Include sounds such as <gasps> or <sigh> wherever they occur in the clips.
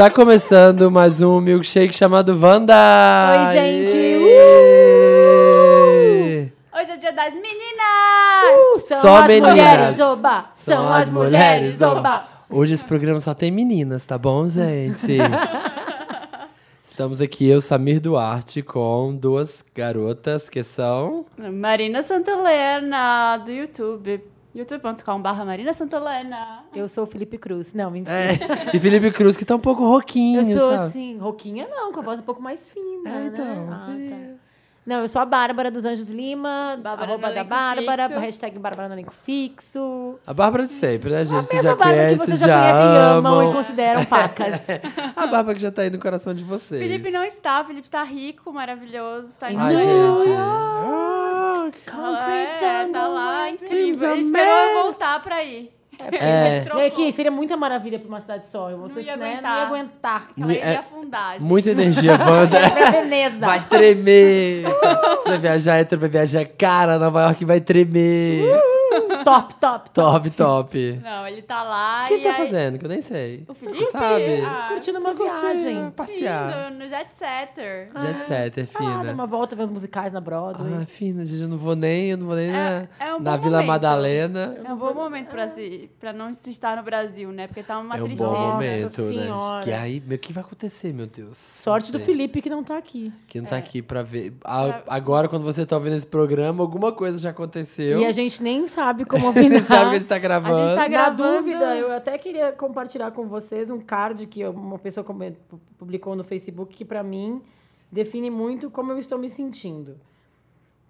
Tá começando mais um milkshake chamado Wanda! Oi, gente! Êêêê! Hoje é dia das meninas! São Só as meninas. mulheres, oba! São, as mulheres, oba! Hoje esse programa só tem meninas, tá bom, gente? <laughs> Estamos aqui, eu, Samir Duarte, com duas garotas que são. Marina Santelena, do YouTube. youtube.com.br Marina Santelena. Eu sou o Felipe Cruz. Não, mentira. É, e Felipe Cruz, que tá um pouco roquinho, eu sou sabe? assim, roquinha não, com a voz um pouco mais fina. É, então, Né? Ah, é. tá. Não, eu sou a Bárbara dos Anjos Lima, Bárbara arroba da elenco Bárbara, fixo. hashtag Bárbara no elenco fixo. A Bárbara de sempre, né, gente? a Vocês mesma já Bárbara que conhecem, vocês já, já conhecem e amam amam. e consideram pacas. <laughs> A Bárbara que já tá aí no coração de vocês. Felipe não está, Felipe está rico, maravilhoso, está em Ai, Nova gente. Concrete É, jungle, tá lá, incrível. Ele esperou eu voltar pra ir. É. E aqui, seria muita maravilha pra uma cidade só. Vocês, ia né, aguentar. não ia aguentar. Ela ia É, afundar, gente. Muita energia, <laughs> Wanda. Veneza. Vai tremer. Você vai viajar, entra, vai viajar. Cara, Nova York vai tremer. Top, top, top. Top, top. Não, ele tá lá O que ele tá aí... fazendo? Que eu nem sei. O Felipe? Você sabe? Ah, Curtindo uma viagem. passear. Sim, no, no Jet Setter. Jet Setter, Ah, dá fina. uma volta ver os musicais na Broadway. Ah, fina, gente, eu não vou nem, eu não vou nem É- na, é um na bom Vila momento. Madalena. É um bom momento pra, se, pra não se estar no Brasil, né? Porque tá uma é um tristeza. bom momento, né? Que aí, meu, o que vai acontecer, meu Deus? Sorte do. Felipe que não tá aqui. Que não tá aqui pra ver. A- agora, quando você tá ouvindo esse programa, alguma coisa já aconteceu. E a gente nem sabe como <laughs> Você sabe que a gente tá gravando. A gente tá Na gravando. dúvida, eu até queria compartilhar com vocês um card que uma pessoa publicou no Facebook que pra mim define muito como eu estou me sentindo.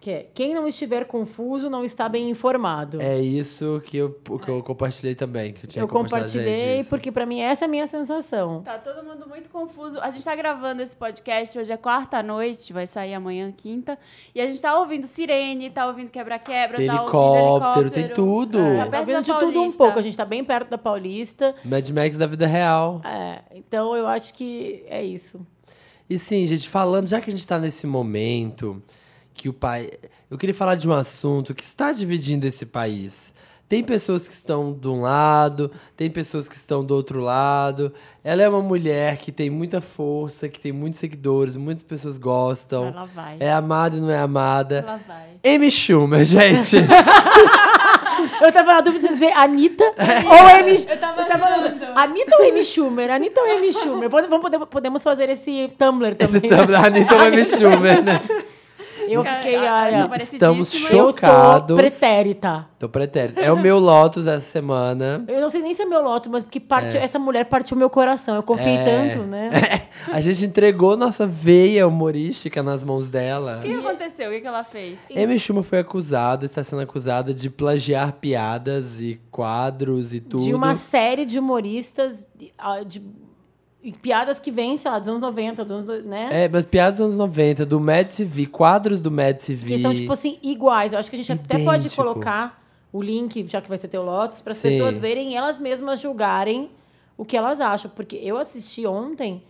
Que é, quem não estiver confuso não está bem informado. É isso que eu, que eu compartilhei também. Que eu tinha eu gente, compartilhei isso. porque pra mim essa é a minha sensação. Tá todo mundo muito confuso. A gente tá gravando esse podcast hoje é quarta-noite, vai sair amanhã, quinta. E a gente tá ouvindo sirene, tá ouvindo quebra-quebra, tá helicóptero, ouvindo tem helicóptero. tudo. É, Tá perto vendo da de tudo um pouco. A gente tá bem perto da Paulista. Mad Max da vida real. É, então eu acho que é isso. E sim, gente, falando, já que a gente tá nesse momento que o pai. Eu queria falar de um assunto que está dividindo esse país. Tem pessoas que estão de um lado, tem pessoas que estão do outro lado. Ela é uma mulher que tem muita força, que tem muitos seguidores, muitas pessoas gostam. Ela vai. É amada e não é amada. Ela vai. Amy Schumer, gente. <laughs> Eu tava na dúvida de dizer Anitta <laughs> ou Amy Eu tava, Eu tava achando. Anitta ou Amy Schumer? Anitta ou Amy Schumer? Pode- Vamos poder, podemos fazer esse Tumblr também. Esse a Anitta <laughs> ou Amy Schumer, né? Eu fiquei, olha, parecidíssima. Estamos eu chocados. tô pretérita. Tô pretérito. É o meu Lotus essa semana. Eu não sei nem se é meu loto, mas porque parte, essa mulher partiu meu coração. Eu confiei É. tanto, né? <laughs> A gente entregou nossa veia humorística nas mãos dela. O que aconteceu? O que, ela fez? Amy Schumer foi acusada, está sendo acusada de plagiar piadas e quadros e tudo. De uma série de humoristas, de, de- e piadas que vêm, sei lá, dos anos 90, dos anos, né? É, mas piadas dos anos 90, do Mad TV, quadros do Mad TV. Que são, tipo assim, iguais. Eu acho que a gente até pode Idêntico. colocar o link, já que vai ser teu Lotus, para as pessoas verem e elas mesmas julgarem o que elas acham. Porque eu assisti ontem,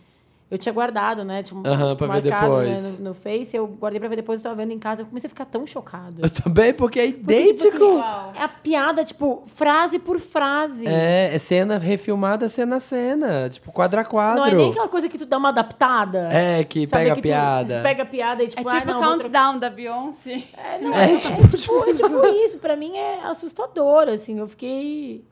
eu tinha guardado, né? Tipo, Aham, pra ver marcado, né, depois. no, no Face, eu guardei pra ver depois, eu tava vendo em casa, eu comecei a ficar tão chocada. Eu também, porque é Porque, tipo idêntico. assim, Igual. é a piada, tipo, frase por frase. É, é cena refilmada cena a cena. Tipo, quadro a quadro. Não é nem aquela coisa que tu dá uma adaptada. É, que Sabe, pega que a piada. tu <laughs> pega a piada e tipo, É ah, tipo não, o vou countdown da Beyoncé. É, não, É, é, tipo, é tipo, é tipo isso. Pra mim é assustador, assim. Eu fiquei.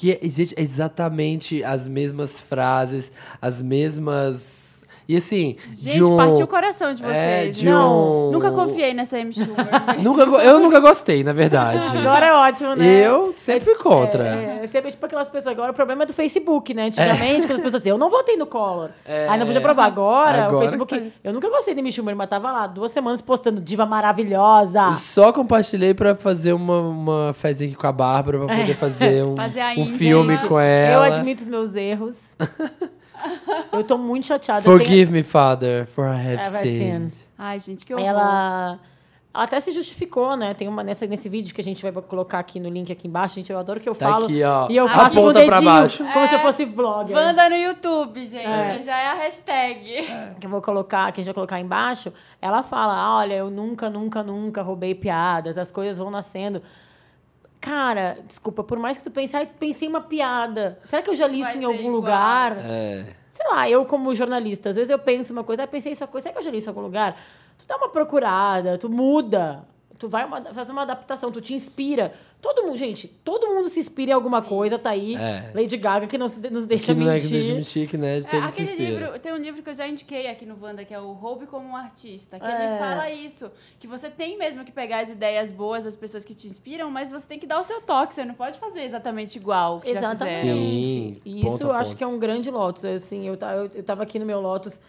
Que é exatamente as mesmas frases, as mesmas. E assim, Gente, de um... partiu o coração de vocês. É, de não, um- nunca confiei nessa Amy Schumer. <laughs> Nunca, eu nunca gostei, na verdade. Agora é ótimo, né? Eu sempre fui contra. É, é, sempre tipo aquelas pessoas. Agora o problema é do Facebook, né? Antigamente, quando as pessoas diziam, eu não votei no Collor. Aí não podia provar. Agora, É. Agora o Facebook. que- Eu nunca gostei de Amy Schumer, mas tava lá duas semanas postando diva maravilhosa. Eu só compartilhei pra fazer uma, uma fezinha aqui com a Bárbara, pra poder fazer um, <laughs> Fazer um filme com Eu ela. admito os meus erros. <laughs> eu tô muito chateada. Forgive me, Father, for I have tenho- Have I sinned. Ai, gente, que horror. Ela. Ela até se justificou, né? Tem uma nessa, nesse vídeo que a gente vai colocar aqui no link aqui embaixo. Gente, eu adoro que eu Tá falo. aqui, ó. E eu faço com o dedinho, pra baixo. como se eu fosse vlogger. Wanda no YouTube, gente. Já é a hashtag. que eu vou colocar, que a gente vai colocar embaixo, ela fala: "Ah, olha, eu nunca, nunca, nunca roubei piadas, as coisas vão nascendo. Cara, desculpa, por mais que tu pense, ai, pensei em uma piada. Será que eu já li Vai isso em algum igual. lugar? É. sei lá, eu como jornalista, às vezes eu penso uma coisa, ah, pensei isso coisa, será que eu já li isso em algum lugar? Tu dá uma procurada, tu muda, tu vai uma, fazer uma adaptação, tu te inspira. Todo mundo, gente, todo mundo se inspira em alguma coisa, tá aí. É. Lady Gaga que não se, nos deixa que não é que mentir. deixa mentir, que né, de É, se aquele inspira. livro, tem um livro que eu já indiquei aqui no Wanda, que é o Roube como um Artista, que É. ele fala isso, que você tem mesmo que pegar as ideias boas das pessoas que te inspiram, mas você tem que dar o seu toque, você não pode fazer exatamente igual que já Exatamente. fizeram. Sim, E ponto isso eu acho ponto. que é um grande Lotus. Assim, eu, eu, eu tava aqui no meu Lotus,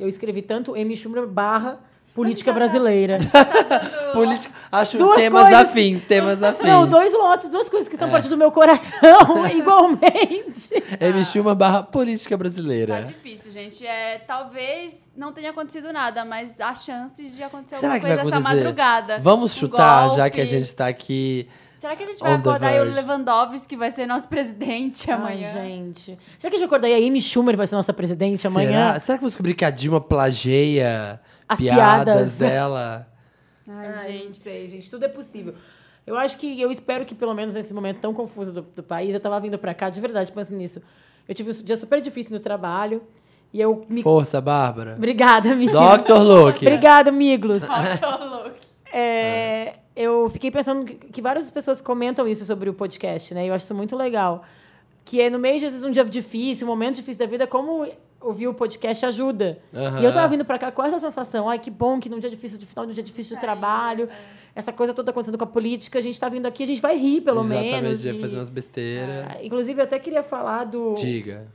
eu escrevi tanto Amy Schumer barra política já tá- brasileira. <laughs> Política, acho Duas temas coisas- afins, temas afins. Não, dois Lotus, duas coisas que É. estão partindo do meu coração, <laughs> igualmente. M. Schumer barra política Tá brasileira. difícil, gente. É, talvez não tenha acontecido nada, mas há chances de acontecer Será alguma coisa essa madrugada. Vamos Um chutar, já golpe. que a gente está aqui. Será que a gente vai acordar e o. Lewandowski que vai ser nosso presidente amanhã? Ai, gente. Será que eu já acordei a Amy Schumer vai ser nossa presidente amanhã? Será? Será que eu vou descobrir que a Dilma plageia As piadas, piadas. dela? Ai, Ai, gente. sei, gente. Tudo é possível. Eu acho que, eu espero que pelo menos nesse momento tão confuso do, do país, eu tava vindo pra cá, de verdade, pensando nisso. Eu tive um dia super difícil no trabalho e eu me... Força, Bárbara. Obrigada, amiga. Dr. Luke. Obrigada, amigos. Louco. <laughs> É, eu fiquei pensando que, que várias pessoas comentam isso sobre o podcast, né? E eu acho isso muito legal. Que é no meio de às vezes, um dia difícil, um momento difícil da vida, como ouvir o podcast ajuda. Aham. E eu tava vindo pra cá com essa sensação, ai, que bom que num dia difícil, no final de um dia difícil de trabalho, essa coisa toda acontecendo com a política, a gente tá vindo aqui, a gente vai rir, pelo Exatamente, menos. ia e- fazer umas besteiras. Ah, Inclusive, eu até queria falar do, Diga.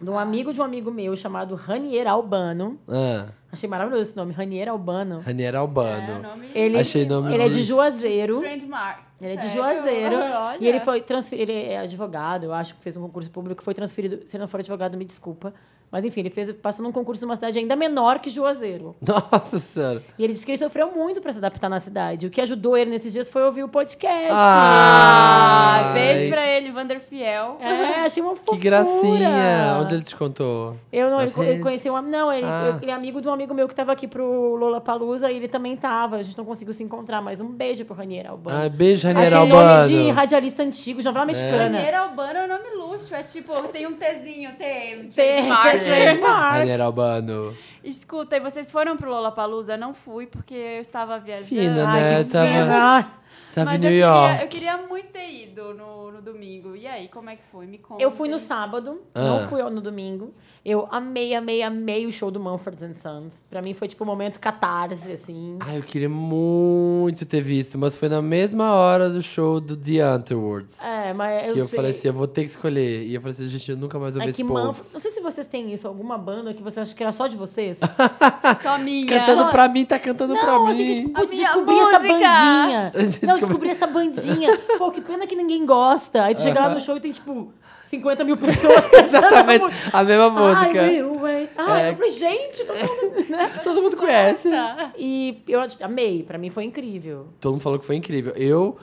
de um amigo de um amigo meu chamado Ranier Albano. Ah, Achei maravilhoso esse nome, Ranier Albano. Ranier É, Albano. nome Ele, Achei nome ele é de- de Juazeiro. Trademark. Ele é de Sério? Juazeiro. <laughs> Olha. E ele foi transferido. Ele é advogado, eu acho que fez um concurso público, foi transferido. Se ele não for advogado, me desculpa. Mas enfim, ele fez, passou num concurso numa cidade ainda menor que Juazeiro. <laughs> Nossa senhora. E ele disse que ele sofreu muito pra se adaptar na cidade. O que ajudou ele nesses dias foi ouvir o podcast. Ah, Ai. beijo pra ele, Vander Fiel. É, achei uma <laughs> Que fofura. gracinha. Onde ele te contou? Eu não, ele, ele conheceu um, não, ele, Ah. eu- ele é amigo de um amigo meu que tava aqui pro Lollapalooza e ele também tava. A gente não conseguiu se encontrar, mas um beijo pro Ranier Albano. Ai, beijo, Ranier Achei nome de Albano. radialista antigo, de novela mexicana. Maneira Albano é um nome luxo. É tipo, tem um Tzinho, TM, Tem- trademark. tem trademark. Ranier Albano. Escuta, e vocês foram pro Lollapalooza? Eu não fui, porque eu estava viajando. Fina, Ai, né? que Tava, tava em Mas New eu, York. queria, eu queria muito ter ido no, no domingo. E aí, como é que foi? Me conta. Eu fui no sábado, Ah. não fui no domingo. Eu amei, amei, amei o show do Mumford Sons. Pra mim foi tipo um momento catarse, assim. Ai, eu queria muito ter visto, mas foi na mesma hora do show do The Underworlds. É, mas eu que eu sei. falei assim, eu vou ter que escolher. E eu falei assim, gente, eu nunca mais vou ver É esse povo. Não sei se vocês têm isso, alguma banda que você acha que era só de vocês. <laughs> Só minha. Cantando Só- pra mim, tá cantando pra Não, mim. assim, que, tipo, A descobri essa música. bandinha. <laughs> Não, Descobri- essa bandinha. Pô, que pena que ninguém gosta. Aí tu chega lá no show e tem, tipo, 50 mil pessoas. <laughs> Exatamente, a mesma música. Ai, will wait. Ai, É. eu falei, gente, todo mundo, né? <laughs> Todo mundo conhece. E eu amei, pra mim foi incrível. Todo mundo falou que foi incrível. Eu,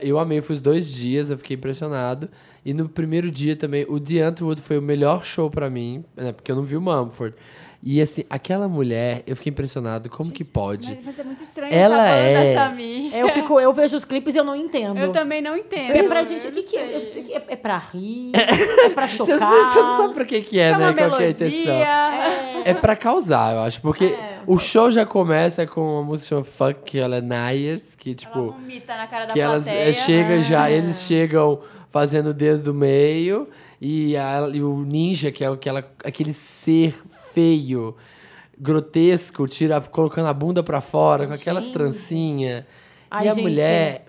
eu amei, foi os dois dias, eu fiquei impressionado. E no primeiro dia também, o The Antwood foi o melhor show pra mim, né, porque eu não vi o Mumford. E assim, aquela mulher, eu fiquei impressionado, como que pode? Mas, mas é muito estranho Ela essa banda, é- Samir. Eu, fico, eu vejo os clipes e eu não entendo. Eu também não entendo. É pra gente, o que, que é? sei. Eu sei que é, é pra rir, <laughs> é pra Você, chocar. você não sabe pra que que é, Isso é né? uma Qual que é a intenção. melodia. É pra causar, eu acho. Porque É. o show já começa com uma música chamada Fuck que ela é Nyers, que Ela tipo... vomita na cara da que elas plateia. é, chegam já, É. eles chegam fazendo o dedo do meio e, a- e o ninja, que é aquela, aquele ser feio, grotesco, tira, colocando a bunda pra fora, com aquelas Gente. trancinhas. Ai, e a gente. mulher.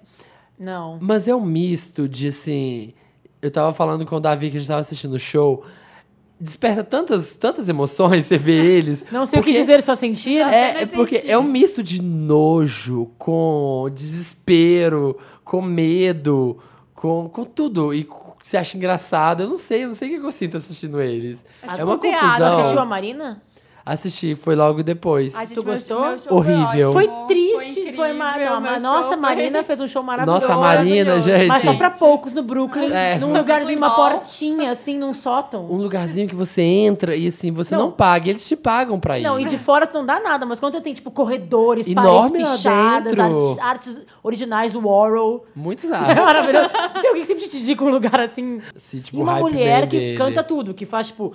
Não. Mas é um misto de assim. Eu tava falando com o Davi que a gente tava assistindo o show. Desperta tantas, tantas emoções <laughs> você vê eles. Não sei o que dizer, só sentir. É, é porque sentir. é um misto de nojo com desespero, com medo, com, com tudo. E co- você acha engraçado. Eu não sei, eu não sei o que eu sinto assistindo eles. É, tipo uma um teatro. confusão. Assistiu a Marina? Assisti, foi logo depois. Ai, gente, Tu gostou? meu show Horrível. Foi ótimo, triste, foi, não, mas show nossa, foi- Marina <laughs> fez um show maravilhoso. Nossa, a Marina, gente. Mas só pra poucos no Brooklyn, É. num lugarzinho, uma portinha, assim, num sótão. Um lugarzinho que você entra e assim, você não, Não. paga, eles te pagam pra ir. Não, e de fora tu não dá nada, mas quando tem, tipo, corredores, Enorme paredes pichadas, dentro. artes, artes originais do Warhol. Muitos É artes. maravilhoso. Tem alguém que sempre te indica um lugar assim. Tipo, e uma mulher que dele. canta tudo, que faz, tipo,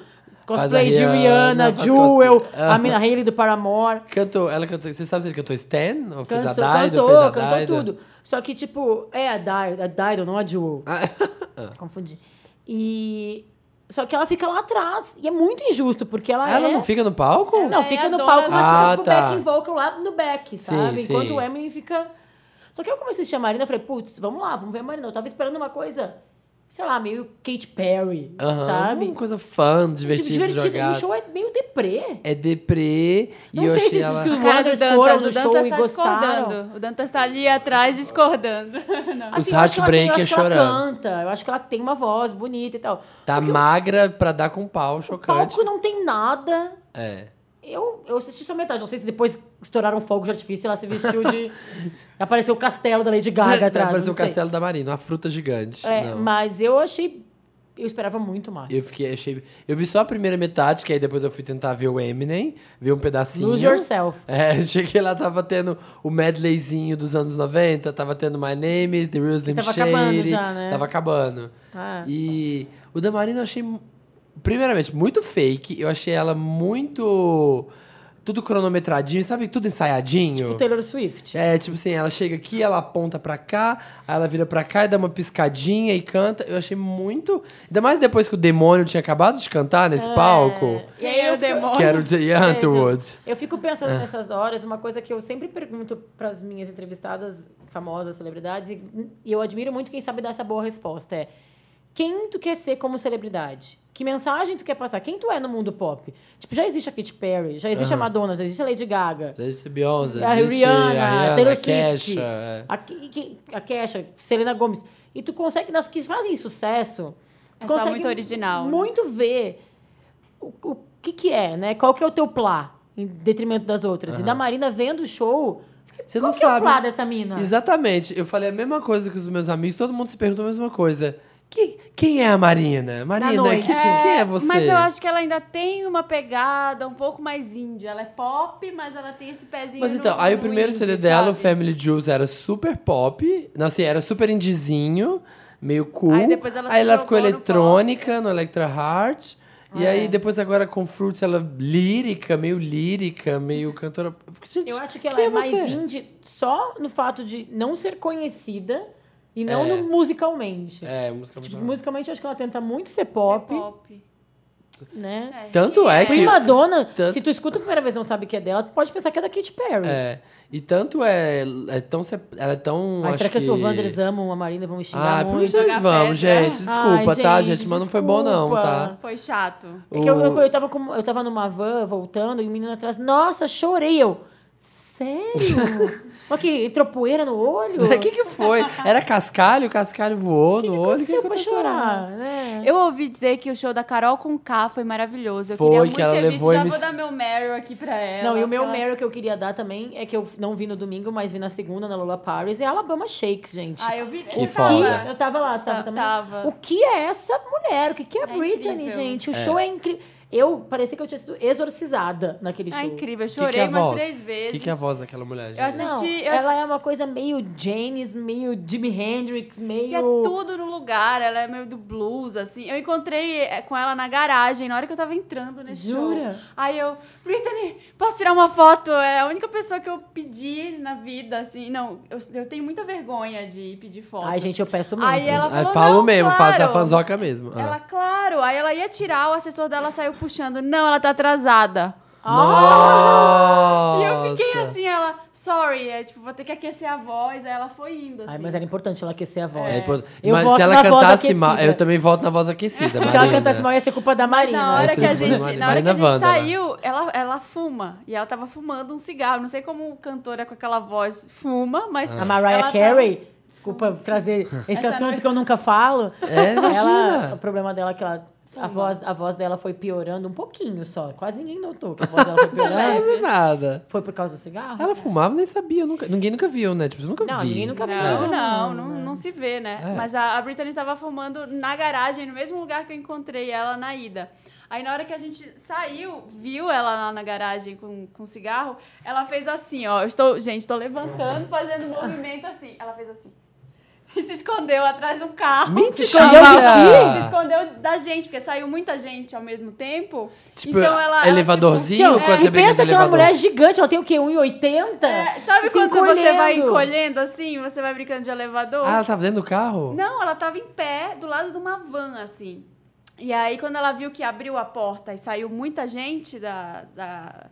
cosplay de Rihanna, Jewel, a mina Hailey do Paramore. Cantou, ela cantou. Você sabe se ele cantou Stan? Ou fez a Cantou, Dido? cantou, fez a cantou Dido? tudo. Só que, tipo, é a Dido, a Dido, não a Jewel. <laughs> Confundi. E... Só que ela fica lá atrás. E é muito injusto, porque ela, Ela é... não fica no palco? Não, É, fica no palco, mas Ah, fica, tipo, tá. backing vocal lá no back, sabe? Sim, Enquanto sim. o Eminem fica... Só que eu comecei a assistir a Marina, eu falei, putz, vamos lá, vamos ver a Marina. Eu tava esperando uma coisa, sei lá, meio Katy Perry, Aham, sabe? Uma coisa fã, divertida, Tipo, divertido. E jogada. o show é meio deprê. É deprê. E Não eu sei achei se- ela... se o- do Brothers foram Dantas, no o show Dantas e tá gostaram. discordando. O Dantas tá ali atrás discordando. <laughs> Não. Os Assim, eu acho que ela tem- eu Heartbreaker acho que ela chorando. canta, eu acho que ela tem uma voz bonita e tal. Tá magra pra dar com pau, o chocante. palco não tem nada. É. Eu, eu assisti só metade. Não sei se depois estouraram fogo de artifício ela se vestiu de. <laughs> Apareceu o castelo da Lady Gaga atrás. Pareceu não o castelo da Marina, uma fruta gigante. É, Não. mas eu achei. Eu esperava muito mais. Eu fiquei, achei. Eu vi só a primeira metade, que aí depois eu fui tentar ver o Eminem, ver um pedacinho. Lose yourself. É, <laughs> cheguei lá, tava tendo o medleyzinho dos anos 90, tava tendo My Name is The Real Slim Tava Shady. acabando já, né? Tava acabando. Ah. E o da Marina eu achei, primeiramente, muito fake. Eu achei ela muito. Tudo cronometradinho, sabe? Tudo ensaiadinho. O Taylor Swift. É, tipo assim, ela chega aqui, ela aponta pra cá, aí ela vira pra cá e dá uma piscadinha e canta. Eu achei muito. Ainda mais depois que o demônio tinha acabado de cantar É. nesse palco. E aí era o demônio. Que era o Jay Underwood. Eu fico pensando É. nessas horas, uma coisa que eu sempre pergunto pras minhas entrevistadas famosas, celebridades, e eu admiro muito quem sabe dar essa boa resposta. É quem tu quer ser como celebridade? Que mensagem tu quer passar? Quem tu é no mundo pop? Tipo, já existe a Katy Perry, já existe a Madonna, já existe a Lady Gaga. Existe Beyoncé, A existe Rihanna, a Rihanna, Taylor a Kesha. é. a, Ke- Ke- a Kesha, Selena Gomez. E tu consegue, das que fazem sucesso, tu É só consegue muito original, né? Muito ver o, o que que é, né? Qual que é o teu plá, em detrimento das outras. E da Marina vendo o show, Você não que é o sabe. plá dessa mina? Exatamente. Eu falei a mesma coisa que os meus amigos, todo mundo se pergunta a mesma coisa. Que, quem é a Marina? Marina, que- quem é você? Mas eu acho que ela ainda tem uma pegada um pouco mais índia. Ela é pop, mas ela tem esse pezinho Mas no- então, aí o no primeiro indie, CD dela, o? Family Jewels, era super pop. Não, assim, era super indizinho, meio cool. Aí depois ela se Aí ela ficou jogou no eletrônica no, Electra Heart. E É. aí depois agora com Fruits ela lírica, meio lírica, meio cantora. Gente, Eu acho que ela quem é, mais você? indie só no fato de não ser conhecida e não É. no musicalmente. É, música Tipo, musicalmente, eu acho que ela tenta muito ser Ser pop, pop. né? Tanto é que. Prima Donna, Tanto- se tu escuta a primeira vez e não sabe que é dela, tu pode pensar que é da Katy Perry. É. E tanto é. é tão, ela é tão. Mas acho será que, que as Wanders amam a Marina e vão me xingar Ah, por muito? Jogar vão, gente? Desculpa, Ai, tá, gente, gente? Mas não foi bom, não, tá? Foi chato. É que eu, eu, eu, tava com, eu tava numa van voltando e o menino atrás, nossa, chorei. Eu, sério? <laughs> Olha que entrou poeira no olho? O <laughs> que, que foi? Era cascalho, o cascalho voou O que, no que olho. aconteceu pra chorar, né? Eu ouvi dizer que o show da Carol com K foi maravilhoso. Eu Foi, queria muito que ela ter levou visto. Já vou dar meu Meryl aqui pra ela. Não, e o meu ela- Meryl que eu queria dar também é que eu não vi no domingo, mas vi na segunda, na Lola Paris, é Alabama Shakes, gente. Ah, eu vi. Que eu tava. Eu tava lá, tu tava Ta- também? tava. O que é essa mulher? O que, que é, É Britney, incrível. gente? O show é incrível. Eu parecia que eu tinha sido exorcizada naquele show. É incrível. Eu Que que é chorei a umas voz? três vezes. O que, que é a voz daquela mulher, gente? Eu assisti- Não, eu ela assi- é uma coisa meio Janis, meio Jimi Hendrix, meio... E é tudo no lugar, ela é meio do blues, assim. Eu encontrei eh, com ela na garagem, na hora que eu tava entrando nesse Jura? show. Aí eu, Brittany, posso tirar uma foto? É a única pessoa que eu pedi na vida, assim. Não, eu, eu tenho muita vergonha de pedir foto. Ai, gente, eu peço mesmo. Aí ela Ah, falou, falo não, mesmo, claro. faço a fanzoca mesmo. Ah. Ela, claro. Aí ela ia tirar, o assessor dela saiu puxando. Não, ela tá atrasada. Nossa! E eu fiquei assim, ela, sorry, é, tipo, vou ter que aquecer a voz. Aí ela foi indo, assim. Ai, mas era importante ela aquecer a voz. É, pô, Eu mas se ela cantasse mal, eu também volto na voz aquecida. <laughs> Se ela cantasse mal, ia ser culpa da Mas Marina. na hora que a gente, Marina na hora que a gente Wanda, né? saiu, ela, ela fuma. E ela tava fumando um cigarro. Não sei como cantora com aquela voz fuma, mas. A Mariah ela Carey, desculpa trazer esse Essa assunto não- que eu nunca falo. É, Ela, imagina. o problema dela é que ela, a, voz, a voz dela foi piorando um pouquinho só. Quase ninguém notou que a voz dela foi Não piorando. nada. foi por causa do cigarro? Ela fumava, nem sabia. Nunca, ninguém nunca viu, né? Tipo, nunca Não, vi. ninguém nunca viu. Não, não, não, não se vê, né? É. Mas a, a Britney tava fumando na garagem, no mesmo lugar que eu encontrei ela na ida. Aí na hora que a gente saiu, viu ela lá na garagem com, com cigarro, ela fez assim, ó. Eu estou, gente, estou levantando, fazendo um movimento assim. Ela fez assim. E se escondeu atrás de um carro. Mentira! escondeu de ti? Se escondeu da gente, porque saiu muita gente ao mesmo tempo. Tipo, então ela. ela, elevadorzinho? tipo, quando e pensa que é uma mulher gigante, ela tem o quê? 1,80? é, sabe quando você vai encolhendo. encolhendo assim, você vai brincando de elevador? Ah, ela tava dentro do carro? Não, ela tava em pé do lado de uma van, assim. E aí, quando ela viu que abriu a porta e saiu muita gente da, da,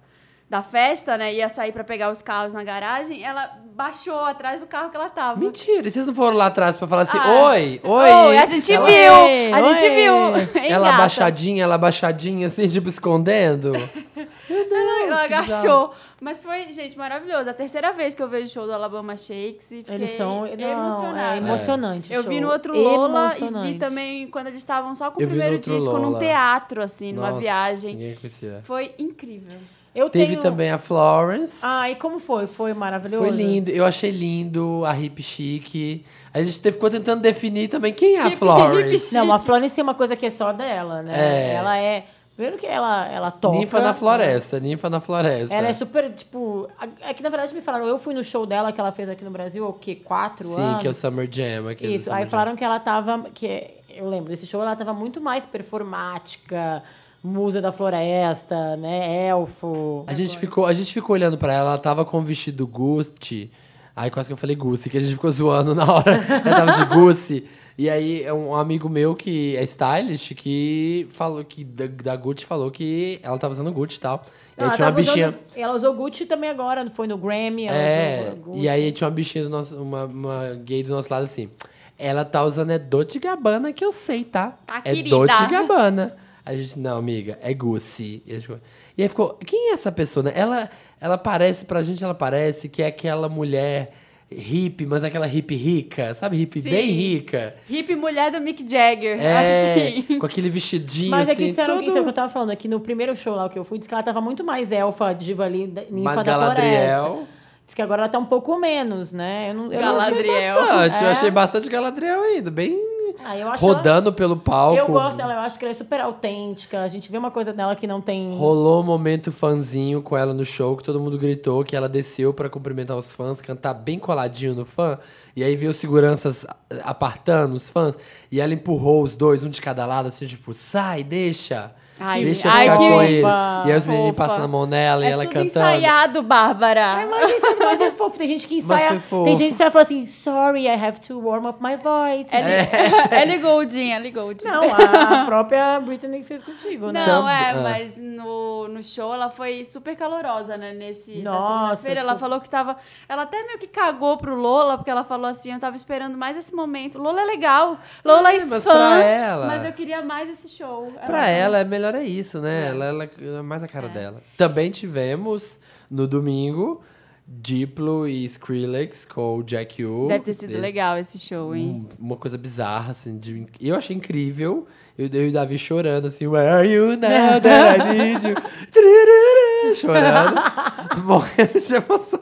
da festa, né? Ia sair pra pegar os carros na garagem, ela baixou atrás do carro que ela tava. Mentira, e vocês não foram lá atrás pra falar assim, Ah. oi, oi. Oi, a gente ela, viu! Oi, a gente oi. viu! <laughs> Ela gata? abaixadinha, ela abaixadinha, assim, tipo, escondendo. <laughs> Meu Deus, Ela bizarro. agachou. Mas foi, gente, maravilhoso. A terceira vez que eu vejo o show do Alabama Shakes e fiquei Eles são não, emocionada. É emocionante. Eu o vi no outro Lola e vi também quando eles estavam só com o Eu no primeiro disco num Lola. teatro, assim, numa Nossa, viagem. Ninguém conhecia. Foi incrível. Eu Teve tenho... também a Florence. Ah, e como foi? Foi maravilhoso? Foi lindo, eu achei lindo a hip chique. A gente teve, ficou tentando definir também quem é a Florence. Não, a Florence tem uma coisa que é só dela, né? É. Ela é... Primeiro que ela, ela toca... Ninfa na floresta, ninfa na floresta. Ela é super, tipo... É que, na verdade, me falaram... Eu fui no show dela que ela fez aqui no Brasil, o quê? Quatro Sim, anos? que é o Summer Jam. aquele Isso, aí Jam. falaram que ela tava. Que, eu lembro desse show, ela tava muito mais performática, musa da floresta, né? Elfo. A gente, ficou, a gente ficou olhando pra ela, ela tava com o vestido Gucci. Aí quase que eu falei Gucci, que a gente ficou zoando na hora. ela tava de Gucci. E aí, é um amigo meu que é stylist, que falou que da, da Gucci falou que ela tava usando Gucci e tal. E aí Ela tinha uma tava usando- bichinha. ela usou Gucci também agora, foi no Grammy. Ela É, usou Gucci. e aí tinha uma bichinha do nosso, uma, uma gay do nosso lado assim. Ela tá usando é Dolce Gabbana que eu sei, tá? Tá, é querida. Dolce Gabbana. A gente, não, amiga, é Gucci. E, ficou- e aí ficou, quem é essa pessoa, né? Ela, ela parece, pra gente, ela parece que é aquela mulher hippie, mas aquela hippie rica, sabe? Hippie Sim. bem rica. Hip mulher do Mick Jagger. É, Assim. com aquele vestidinho Mas é assim, que sabe o todo... que então, que eu tava falando aqui no primeiro show lá que eu fui, disse que ela tava muito mais elfa, diva ali, ninfa mais da floresta. Galadriel. Diz que agora ela tá um pouco menos, né? Eu não, eu Galadriel. Bastante, eu É. achei bastante Galadriel ainda, bem Ah, eu acho ela- rodando pelo palco. Eu gosto dela, eu acho que ela é super autêntica. A gente vê uma coisa dela que não tem. Rolou um momento fãzinho com ela no show, que todo mundo gritou que ela desceu pra cumprimentar os fãs, cantar bem coladinho no fã. E aí veio os seguranças apartando os fãs. E ela empurrou os dois, um de cada lado, assim, tipo, sai, deixa. Ai, deixa eu ai, ficar com eles. E aí os meninos passando a mão nela e É ela tudo cantando. ensaiado, Bárbara. Mas, isso é, mas é fofo. Tem gente que ensaia. foi fofo. Tem gente que e fala assim: sorry, I have to warm up my voice. Ellie, Ellie <laughs> Goulding, Ellie Goulding. Não, a <laughs> própria Britney fez contigo, né? Não, é, ah. mas no, no show ela foi super calorosa, né? Nesse na Nossa, segunda-feira. Ela falou que tava. Ela até meio que cagou pro Lola, porque ela falou assim: eu tava esperando mais esse momento. Lola é legal. Lola é, É, mas fã. pra ela- Mas eu queria mais esse show. Pra ela, é melhor é isso, né? Ela, ela é mais a cara dela. Também tivemos, no domingo, Diplo e Skrillex com o Jack U. Deve ter sido Eles- legal esse show, hein? um- uma coisa bizarra, assim. De, eu achei incrível. Eu, eu e o Davi chorando, assim, Where are you now that I need you? <laughs> Chorando. <laughs> morrendo de emoção.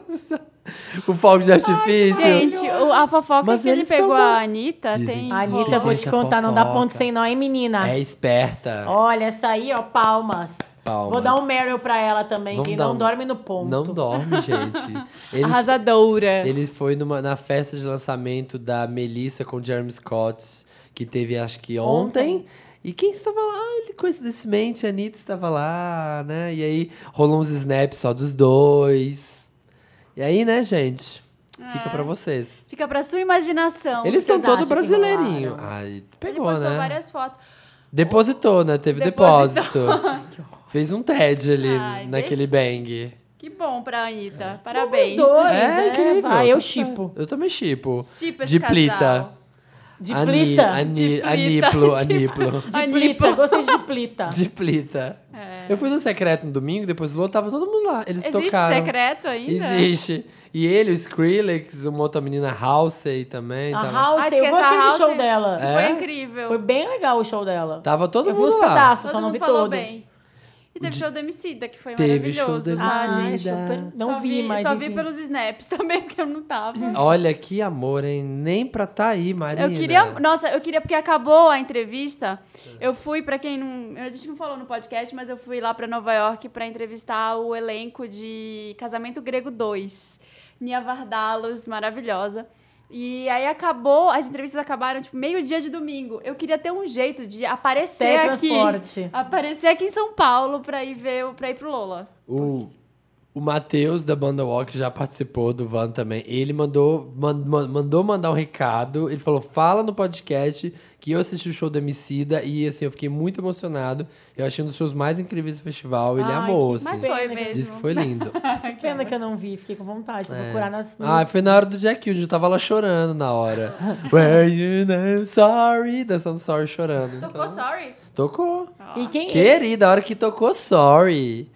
<laughs> O fogo de artifício. Gente, o- a fofoca Mas que ele pegou a Anitta Dizem tem. A Tem Anitta, vou te essa contar, não dá ponto sem nó, hein, menina? É esperta. Olha, essa aí, ó, palmas. Palmas. Vou dar um Meryl pra ela também, Vamos que não um- dorme no ponto. Não dorme, gente. <laughs> Eles, Arrasadora. Ele foi numa, na festa de lançamento da Melissa com Jeremy Scott, que teve acho que ontem. Ontem. E quem estava lá? Ele, coincidentemente, a Anitta estava lá, né? E aí rolou uns snaps só dos dois. E aí, né, gente? Fica É. pra vocês. Fica pra sua imaginação. Eles estão todo brasileirinho. Ai, Ele pegou, postou né? várias fotos. Depositou, né? Teve Depositou. depósito. <laughs> Fez um TED ali Ai, naquele bang. Que bom pra É. Anitta. Parabéns. Os dois. É, é, incrível. vai, eu chipo. Eu também chipo. Esse De casal. plita. De Ani- plita. Ani-. Aniplo, aniplo. De Anipo. plita, gostei de plita. De plita. É. Eu fui no secreto no domingo, depois do tava todo mundo lá. Eles Existe tocaram. secreto ainda? Existe. E ele, o Skrillex, uma outra menina, Halsey também. A tava, House, Ah, eu gostei do show dela. É? Foi incrível. Foi bem legal o show dela. tava todo eu vi mundo os lá. pedaços, Todo só não mundo vi falou todo. bem. E teve show do Emicida, que foi Teve show maravilhoso. do tá, Emicida. gente? super- Não Só vi, mas Só vi pelos snaps <laughs> também, porque eu não tava. Olha que amor, hein? Nem pra tá aí, Marina. Eu queria. Nossa, eu queria, porque acabou a entrevista. Eu fui, pra quem não. A gente não falou no podcast, mas eu fui lá pra Nova York pra entrevistar o elenco de Casamento Grego 2. Nia Vardalos, maravilhosa. E aí acabou, as entrevistas acabaram, tipo, meio-dia de domingo. Eu queria ter um jeito de aparecer aqui. Aparecer aqui em São Paulo pra ir ver, o- pra ir pro Lola. O, o Matheus da banda Walk já participou do Van também. Ele mandou, man- man- mandou mandar um recado. Ele falou: fala no podcast que eu assisti o show do Emicida e assim, eu fiquei muito emocionado. Eu achei um dos shows mais incríveis do festival. Ele Ai, amou, que- assim. Mas foi mesmo. Disse que foi lindo. <laughs> Que pena que eu não vi, fiquei com vontade de É. procurar nas. Ah, foi na hora do Jack Hughes, eu tava lá chorando na hora. <laughs> Where you know, sorry, dançando sorry chorando. Tocou Então, Sorry? tocou. E quem. Querida, a hora que tocou sorry.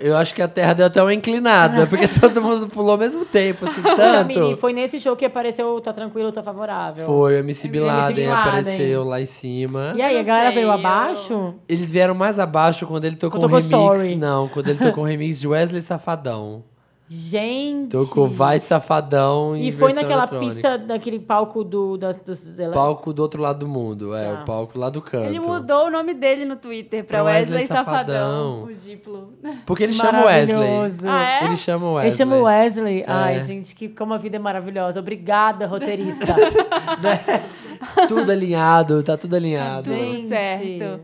Eu acho que a terra deu até uma inclinada, porque <laughs> todo mundo pulou ao mesmo tempo, assim, tanto. foi nesse show que apareceu Tá Tranquilo, Tá Favorável. Foi, o MC Bin Laden apareceu lá em cima. E aí, a galera veio abaixo? Eles vieram mais abaixo quando ele tocou um Quando remix. Sorry. Não, quando ele tocou um remix de Wesley Safadão. Gente. Tocou Vai Safadão em E foi naquela eletrônica. pista, daquele palco do, das, dos. Palco do outro lado do mundo, é, Tá. o palco lá do canto. Ele mudou o nome dele no Twitter pra, Pra Wesley Wesley, Safadão. Safadão. O Diplo. Porque ele chama Wesley. Ah, é? Ele chama Wesley. Ele chama Wesley. É. Ai, gente, que, como a vida é maravilhosa. Obrigada, roteirista. <laughs> Tudo alinhado, tá tudo alinhado. Tudo O Gente. certo.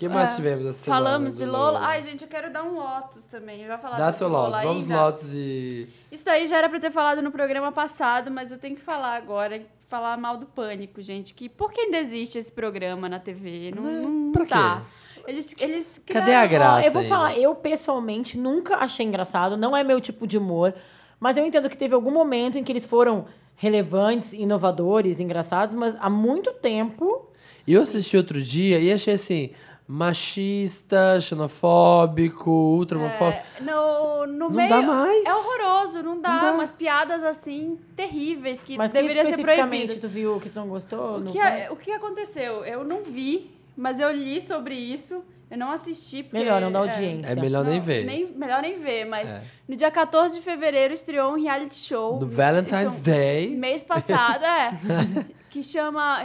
Que mais tivemos essa semana? Falamos de do Lola. Ai, gente, eu quero dar um Lotus também. Eu já falar Dá seu Lola Lotus. Vamos ainda. Lotus e... Isso daí já era pra ter falado no programa passado, mas eu tenho que falar agora, falar mal do pânico, gente. Que por que ainda existe esse programa na TV? Não, Né? não Pra quê? tá. Eles, eles Cadê a graça? Eu vou ainda. falar, eu pessoalmente nunca achei engraçado, não é meu tipo de humor, mas eu entendo que teve algum momento em que eles foram relevantes, inovadores, engraçados, mas há muito tempo. E eu assisti outro dia e achei assim... Machista, xenofóbico, ultramofóbico. É, no, no Não meio, dá mais. É horroroso, não dá. Não dá. Umas piadas assim terríveis que Mas deveriam que ser proibidas. tu viu que tu não gostou? O Não que, foi? é- o que aconteceu? Eu não vi, mas eu li sobre isso. Eu não assisti. Porque, Melhor, não dá é, audiência. É melhor nem Não, ver. nem- melhor nem ver, mas É. no dia 14 de fevereiro estreou um reality show. No Valentine's Isso- Day. Mês passado, é. <laughs> que chama.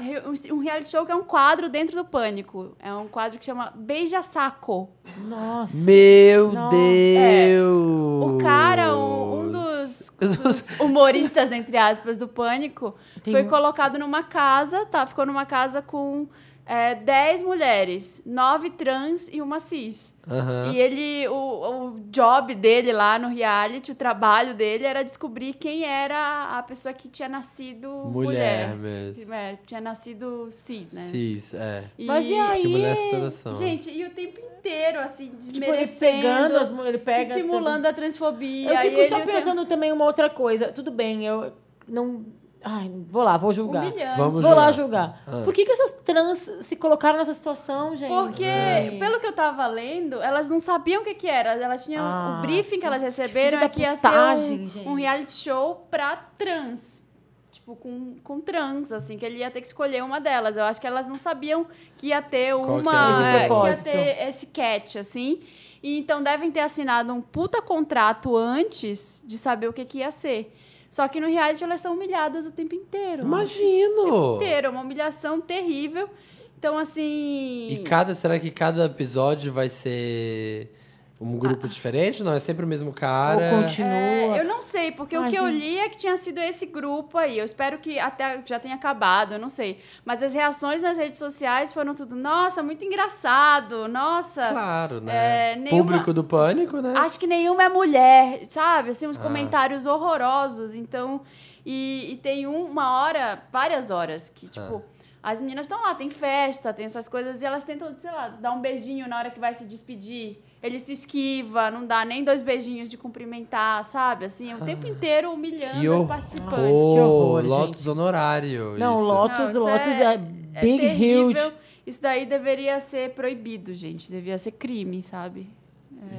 Um reality show que é um quadro dentro do pânico. É um quadro que chama Beija Saco. Nossa. Meu Nossa. Deus! O cara, um, um dos, dos <laughs> humoristas, entre aspas, do Pânico, Tem foi colocado numa casa, tá? Ficou numa casa com é, 10 mulheres, 9 trans e uma cis. Aham. E ele, o, o job dele lá no reality, o trabalho dele era descobrir quem era a pessoa que tinha nascido Mulher mulher. mesmo. É, tinha nascido cis, né? Cis, é. Mas e aí? Que. Gente, e o tempo inteiro, assim, Tipo, ele desmerecendo, pegando as mulheres, ele pega. estimulando a transfobia. Eu fico só ele o tempo- pensando também uma outra coisa. Tudo bem, eu não. Ai, vou lá, vou julgar. Humilhante. Vamos Vou lá julgar. julgar. Ah. Por que, que essas trans se colocaram nessa situação, gente? Porque, É. pelo que eu tava lendo, elas não sabiam o que que era. Elas tinham... Ah, o briefing que elas receberam filho é que ia ser putagem, um, gente. um reality show pra trans. Tipo, com, com trans, assim, que ele ia ter que escolher uma delas. Eu acho que elas não sabiam que ia ter Qual que uma... Esse é, que ia ter esse catch, assim. E então devem ter assinado um puta contrato antes de saber o que que ia ser. Só que no reality elas são humilhadas o tempo inteiro. Imagino! inteiro, é uma humilhação terrível. Então, assim. E cada, será que cada episódio vai ser um grupo diferente? Não, é sempre o mesmo cara. Ou continua. É, eu não sei, porque Ah, o que eu gente. li é que tinha sido esse grupo aí. Eu espero que até já tenha acabado, eu não sei. Mas as reações nas redes sociais foram tudo, nossa, muito engraçado, nossa. Claro, né? É, nenhuma- Público do pânico, né? Acho que nenhuma é mulher, sabe? Assim, uns Ah. comentários horrorosos. Então, e, e tem um- uma hora, várias horas, que, Ah. tipo, as meninas estão lá, tem festa, tem essas coisas, e elas tentam, sei lá, dar um beijinho na hora que vai se despedir. Ele se esquiva, não dá nem dois beijinhos de cumprimentar, sabe? Assim, o tempo inteiro humilhando. Que as horror! participantes. Que horror, gente. Lotus honorário. Não, isso. Lotus, Não, Lotus é- é, É big, terrível. huge. Isso daí deveria ser proibido, gente. Devia ser crime, sabe?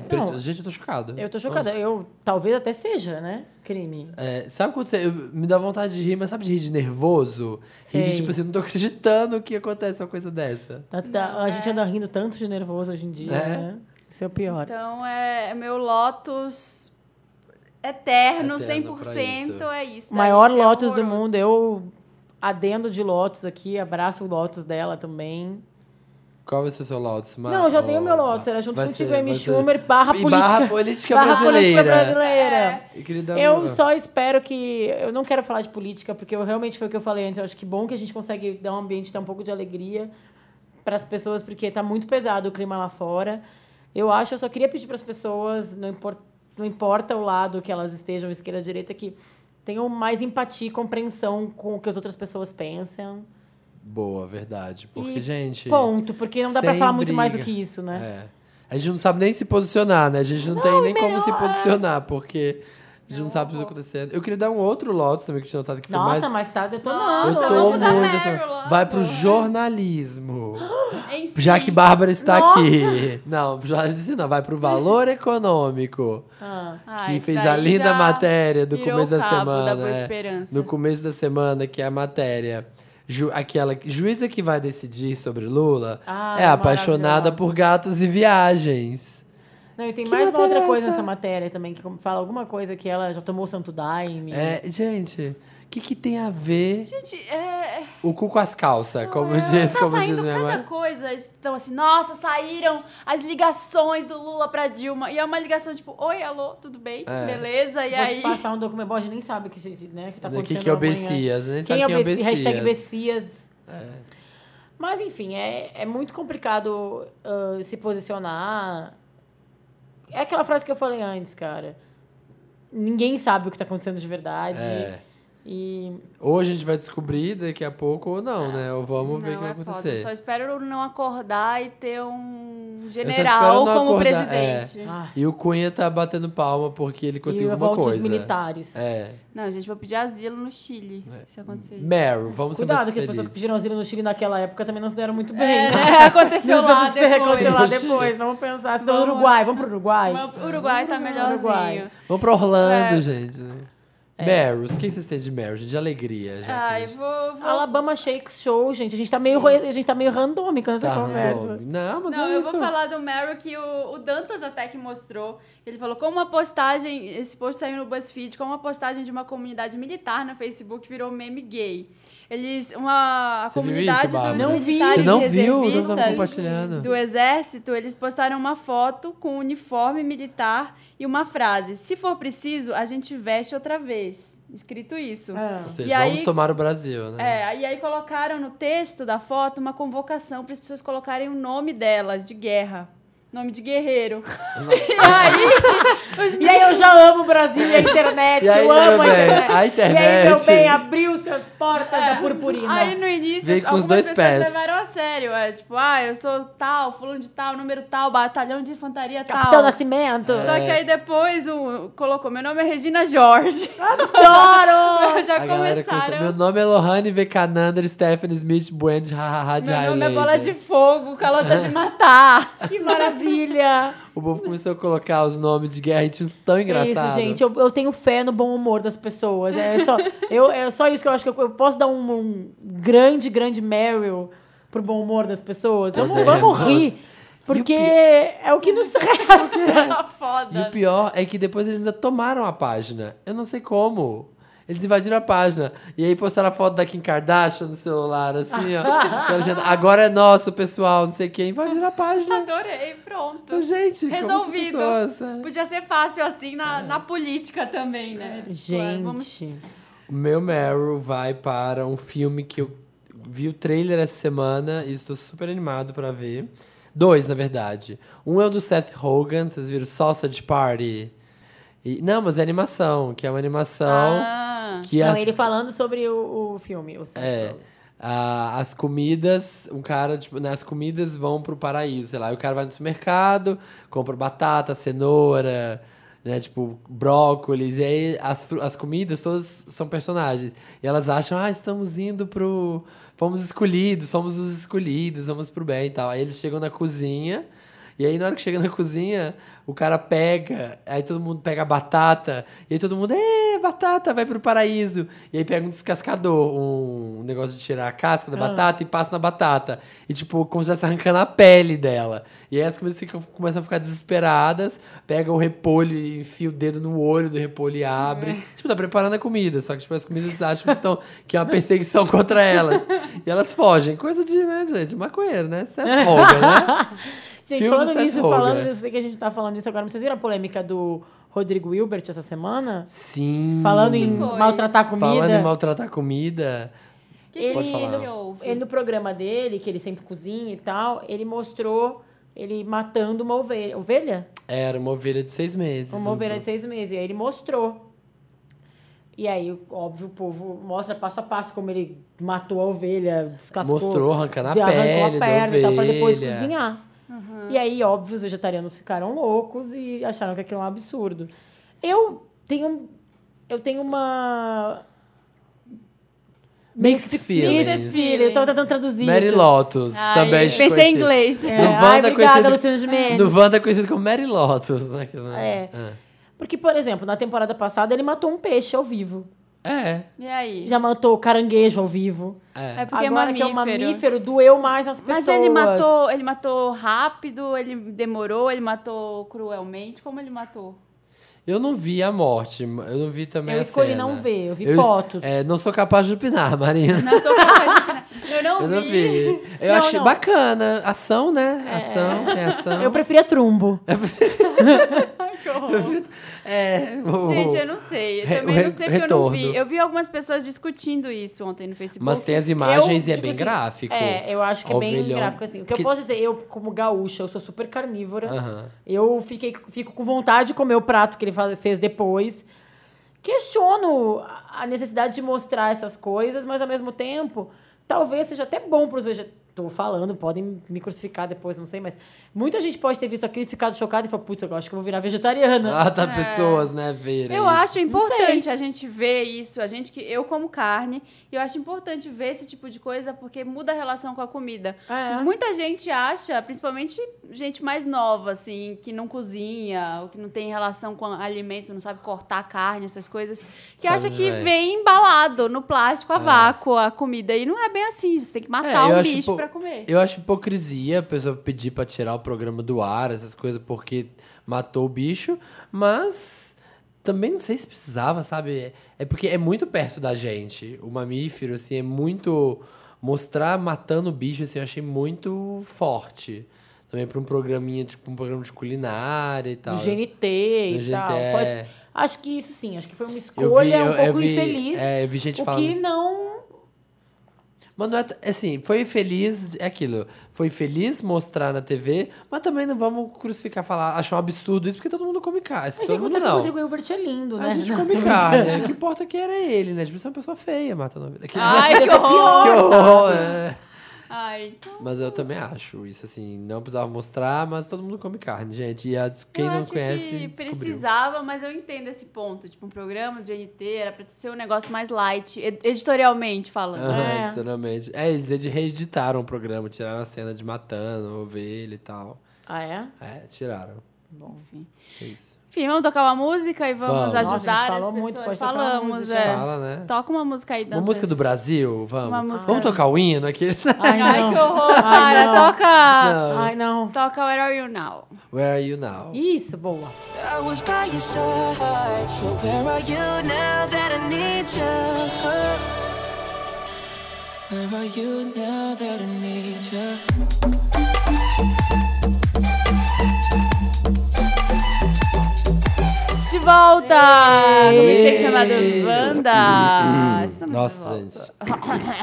Impressionante. Não. Gente, eu tô chocado. Eu tô chocada. Eu talvez até seja, né? Crime. É, sabe quando você. eu- me dá vontade de rir, mas sabe de rir de nervoso? Rir de Sei. tipo assim, não tô acreditando que acontece uma coisa dessa. Tá- tá- Não, a é. gente anda rindo tanto de nervoso hoje em dia, É. né? Isso é o pior. Então, é, é meu Lotus eterno, Eterno 100%, pra é isso. O maior daí, é Lotus do mundo. Eu adendo de Lotus aqui, abraço o Lotus dela também. Qual vai ser o seu Lotus? Ma- Não, eu já dei o meu Lotus. Era junto vai contigo, ser- ser- Schumer, barra <laughs> política. barra política barra brasileira. política brasileira. Eu dar Eu só espero que. Eu não quero falar de política, porque eu realmente foi o que eu falei antes. Eu acho que bom que a gente consegue dar um ambiente, dar um pouco de alegria para as pessoas, porque tá muito pesado o clima lá fora. Eu acho, eu só queria pedir para as pessoas, não importa, não importa o lado que elas estejam, esquerda, direita, que tenham mais empatia e compreensão com o que as outras pessoas pensam. Boa, verdade. Porque, E gente. Ponto, porque não dá para falar muito mais do que isso, né? É. A gente não sabe nem se posicionar, né? A gente não, tem nem como se posicionar, porque a gente não, sabe o que tá acontecendo. Eu queria dar um outro Lotus também que eu tinha notado que foi Nossa, mais. mas tá Eu detonando. Nossa, tô eu dar muito. Lá. Vai pro jornalismo. <gasps> Si. Já que Bárbara está Nossa! aqui. Não, jornalismo não. Vai pro valor econômico. Ah. Ah, que isso fez a linda matéria do começo da semana. Da Boa é. Esperança. no começo da semana, que é a matéria. Ju, aquela juíza que vai decidir sobre Lula Ah, é apaixonada por gatos e viagens. Não, e tem Que mais uma outra é coisa essa? nessa matéria também, que fala alguma coisa que ela já tomou o Santo Daime. É, gente, o que, que tem a ver Gente, é... o cu com as calças? Como é, diz, tá como diz minha cada mãe. coisa. Então, assim, nossa, saíram as ligações do Lula pra Dilma. E é uma ligação, tipo, oi, alô, tudo bem? É. Beleza? E Vou aí... te passar um documento. Bom, a gente nem sabe o que, né, que tá O acontecendo que, que é o. Bessias? Nem Quem sabe é quem é o o Bessi- Hashtag Bessias. Bessias. Mas, enfim, é, é muito complicado ah, se posicionar. É aquela frase que eu falei antes, cara. Ninguém sabe o que tá acontecendo de verdade. É. E Ou a gente vai descobrir daqui a pouco ou não, né? Ou vamos ver o que vai é foda. acontecer. Eu só espero não acordar e ter um general como acordar- presidente. ah, E o Cunha tá batendo palma porque ele conseguiu a alguma coisa. dos militares. É. Não, gente, vou pedir asilo no Chile, É. se acontecer. Meryl, vamos ser Cuidado, que as pessoas que pediram asilo no Chile naquela época também não se deram muito bem. É, né? <laughs> né? Aconteceu lá se Aconteceu lá depois. depois. Vamos pensar. Se no Vamos- Uruguai. Vamos pro Uruguai? Mas O Uruguai tá melhorzinho. Uruguai. Vamos pra Orlando, É. o que vocês têm de Meryl? gente? De alegria, já. Ai, gente vou... vou... Alabama Shake Show, gente. A gente tá meio, a gente tá meio randômica nessa tá conversa. Não, mas Não, é eu isso. vou falar do Meryl que o, o Dantas até que mostrou. Ele falou como uma postagem, esse post saiu no BuzzFeed, como uma postagem de uma comunidade militar no Facebook virou meme gay. Eles, uma a Você viu comunidade isso, dos Não militares Você não viu? Reservistas do exército, eles postaram uma foto com um uniforme militar e uma frase: "Se for preciso, a gente veste outra vez". Escrito isso. É. Ou seja, E aí- vamos tomar o Brasil, né? É, e aí colocaram no texto da foto uma convocação para as pessoas colocarem o nome delas de guerra. Nome de guerreiro. <laughs> e aí, os E aí eu já amo o Brasil e a internet. E aí, eu amo a internet. a E aí, internet- meu bem, abriu-se as portas da purpurina. Aí no início, Vem com os algumas dois pessoas pés. levaram a sério. É, tipo, ah, eu sou tal, fulano de tal, número tal, batalhão de infantaria Capitão tal. Nascimento. É. Só que aí depois o, colocou, meu nome é Regina Jorge. Adoro! <laughs> Já A começaram. começou. Meu nome é Lohane Vekanander Stephanie Smith Buend Hahaha de Meu nome é bola de fogo, calota de matar. Que maravilha! O povo começou a colocar os nomes de guerra e tinha uns tão É engraçados. isso, gente. Eu, eu tenho fé no bom humor das pessoas. É só, eu, é só isso que eu acho que eu, eu posso dar um, um grande, grande Meryl pro bom humor das pessoas. Vamos, Podemos. vamos rir. Porque é o que nos resta. <laughs> Tá foda. E o pior é que depois eles ainda tomaram a página. Eu não sei como. Eles invadiram a página. E aí postaram a foto da Kim Kardashian no celular, assim, ó. <laughs> Agora é nosso, pessoal, não sei o quê. Invadiram a página. Adorei, pronto. Então, gente, Resolvido. pessoas, é. Podia ser fácil assim na, na política também, né? Gente. Vamos... O meu Meryl vai para um filme que eu vi o trailer essa semana e estou super animado pra ver. Dois, na verdade. Um é o do Seth Rogen, vocês viram Sausage Party? E, não, mas é animação, que é uma animação Ah, que Não, as, ele falando sobre o, o filme. O é, a- as comidas, um cara, tipo, né, as comidas vão pro paraíso, sei lá. E o cara vai no supermercado, compra batata, cenoura, né, tipo, brócolis. E aí as, as comidas todas são personagens. E elas acham, ah, estamos indo pro. Fomos escolhidos, somos os escolhidos, vamos pro bem e tal. Aí eles chegam na cozinha. E aí, na hora que chega na <laughs> cozinha, o cara pega, aí todo mundo pega a batata, e aí todo mundo, é, batata, vai pro paraíso. E aí pega um descascador, um negócio de tirar a casca da batata e passa na batata. E tipo, como se estivesse arrancando a pele dela. E aí as crianças ficam, começam a ficar desesperadas, pega o repolho e enfia o dedo no olho do repolho e abre. Tipo, tá preparando a comida, só que tipo, as comidas acham que, tão, que é uma perseguição <laughs> contra elas. E elas fogem. Coisa de, né, gente, maconheiro, né? Isso é folga, né? <laughs> Gente, Filme do falando nisso, Rogen. falando, eu sei que a gente tá falando isso agora, mas vocês viram a polêmica do Rodrigo Hilbert essa semana? Sim. Falando em foi? maltratar comida. Falando em maltratar comida. Que Ele- Pode falar. que houve? Ele, no programa dele, que ele sempre cozinha e tal, ele mostrou ele matando uma ovelha. Ovelha? Era uma ovelha de seis meses. Uma Um- ovelha de seis meses. E aí ele mostrou. E aí, óbvio, o povo mostra passo a passo como ele matou a ovelha, descascou. Mostrou, arrancando a arrancou pele a da perna e tal, pra depois ovelha. Cozinhar. E aí, óbvio, os vegetarianos ficaram loucos e acharam que aquilo é um absurdo. Eu tenho, eu tenho uma... Mixed feelings. Mixed feelings. Eu tava tentando traduzir Mary isso. Lotus, Ai, também pensei em inglês. É, No ai, obrigada, Luciano Gimenez. No Wanda é conhecido como Mary Lotus, né? É. Ah. Porque, por exemplo, na temporada passada ele matou um peixe ao vivo. É. E aí? Já matou caranguejo ao vivo. É. É porque Agora é que é um mamífero. mamífero, doeu mais nas pessoas. Mas ele matou, ele matou rápido, ele demorou, ele matou cruelmente. Como ele matou? Eu não vi a morte, eu não vi também Eu a escolhi cena. não ver, eu vi fotos. É, não sou capaz de opinar, Marina. Não sou capaz de opinar. <laughs> Eu não, Eu não vi. vi. Eu Não, achei não. bacana. Ação, né? Ação, tem ação. Eu preferia trumbo. <laughs> <laughs> É, o- Gente, eu não sei. Eu também não sei porque eu não retorno. vi. Eu vi algumas pessoas discutindo isso ontem no Facebook. Mas tem as imagens Eu, e é tipo bem assim, gráfico. É, eu acho que é bem gráfico assim. O que, Que- eu posso dizer, eu, como gaúcha, eu sou super carnívora. Aham. Eu fiquei, fico com vontade de comer o prato que ele faz- fez depois. Questiono a- a necessidade de mostrar essas coisas, mas ao mesmo tempo, talvez seja até bom para os vegetarianos. Tô falando, podem me crucificar depois, não sei, mas muita gente pode ter visto aquilo e ficado chocada e falou, putz, eu acho que eu vou virar vegetariana. Ah, tá, pessoas, né, verem Eu isso. acho importante a gente ver isso, a gente que eu como carne, e eu acho importante ver esse tipo de coisa porque muda a relação com a comida. É. Muita gente acha, principalmente gente mais nova assim, que não cozinha, ou que não tem relação com alimento, não sabe cortar carne, essas coisas, que Sabe, acha que é. vem embalado no plástico a vácuo a comida e não é bem assim, você tem que matar É, um acho bicho pra comer. Eu acho hipocrisia a pessoa pedir pra tirar o programa do ar, essas coisas, porque matou o bicho, mas também não sei se precisava, sabe? É porque é muito perto da gente. O mamífero, assim, é muito. Mostrar matando o bicho, assim, eu achei muito forte. Também pra um programinha, tipo, um programa de culinária e tal. Do GNT e GNT, tal. é. Foi- acho que isso sim, acho que foi uma Eu escolha vi- eu- um eu pouco vi- infeliz. é, eu vi gente o falando- que não. Mas não é, assim, foi feliz, é aquilo. Foi feliz mostrar na TV, mas também não vamos crucificar, falar, achar um absurdo isso, porque todo mundo come carne. Mas todo mundo que o não. Rodrigo Hilbert é lindo, né? A gente Não, come carne. brincando. O que importa é que era ele, né? Tipo, você é uma pessoa feia, mata a vida. Ai, <laughs> que horror! que horror! é. Ai, então Mas eu também acho isso, assim, não precisava mostrar, mas todo mundo come carne, gente. E a- quem eu não acho conhece, que precisava, mas eu entendo esse ponto. Tipo, um programa de GNT era pra ser um negócio mais light, ed- editorialmente falando. Aham, É. editorialmente. É, eles ed- reeditaram o programa, tiraram a cena de matando, ovelha e tal. Ah, é? É, tiraram. Bom. Enfim. É isso. Enfim, vamos tocar uma música e vamos, Vamos. Nossa, ajudar falou as muito, pessoas. uma Falamos, é. Fala, né? Toca uma música aí, Uma Dantas. música do Brasil, vamos. Uma música- Vamos tocar o hino aqui? Ai, Ai, que horror, Ai, para. não. Toca... Não. Ai, não. Toca Where Are You Now? Where are you now? Isso, boa. I was by your side. So where are you now that I need you? Where are you now that I need you? Volta! Com um milkshake chamado! Wanda. Estamos de Nossa, gente. <coughs>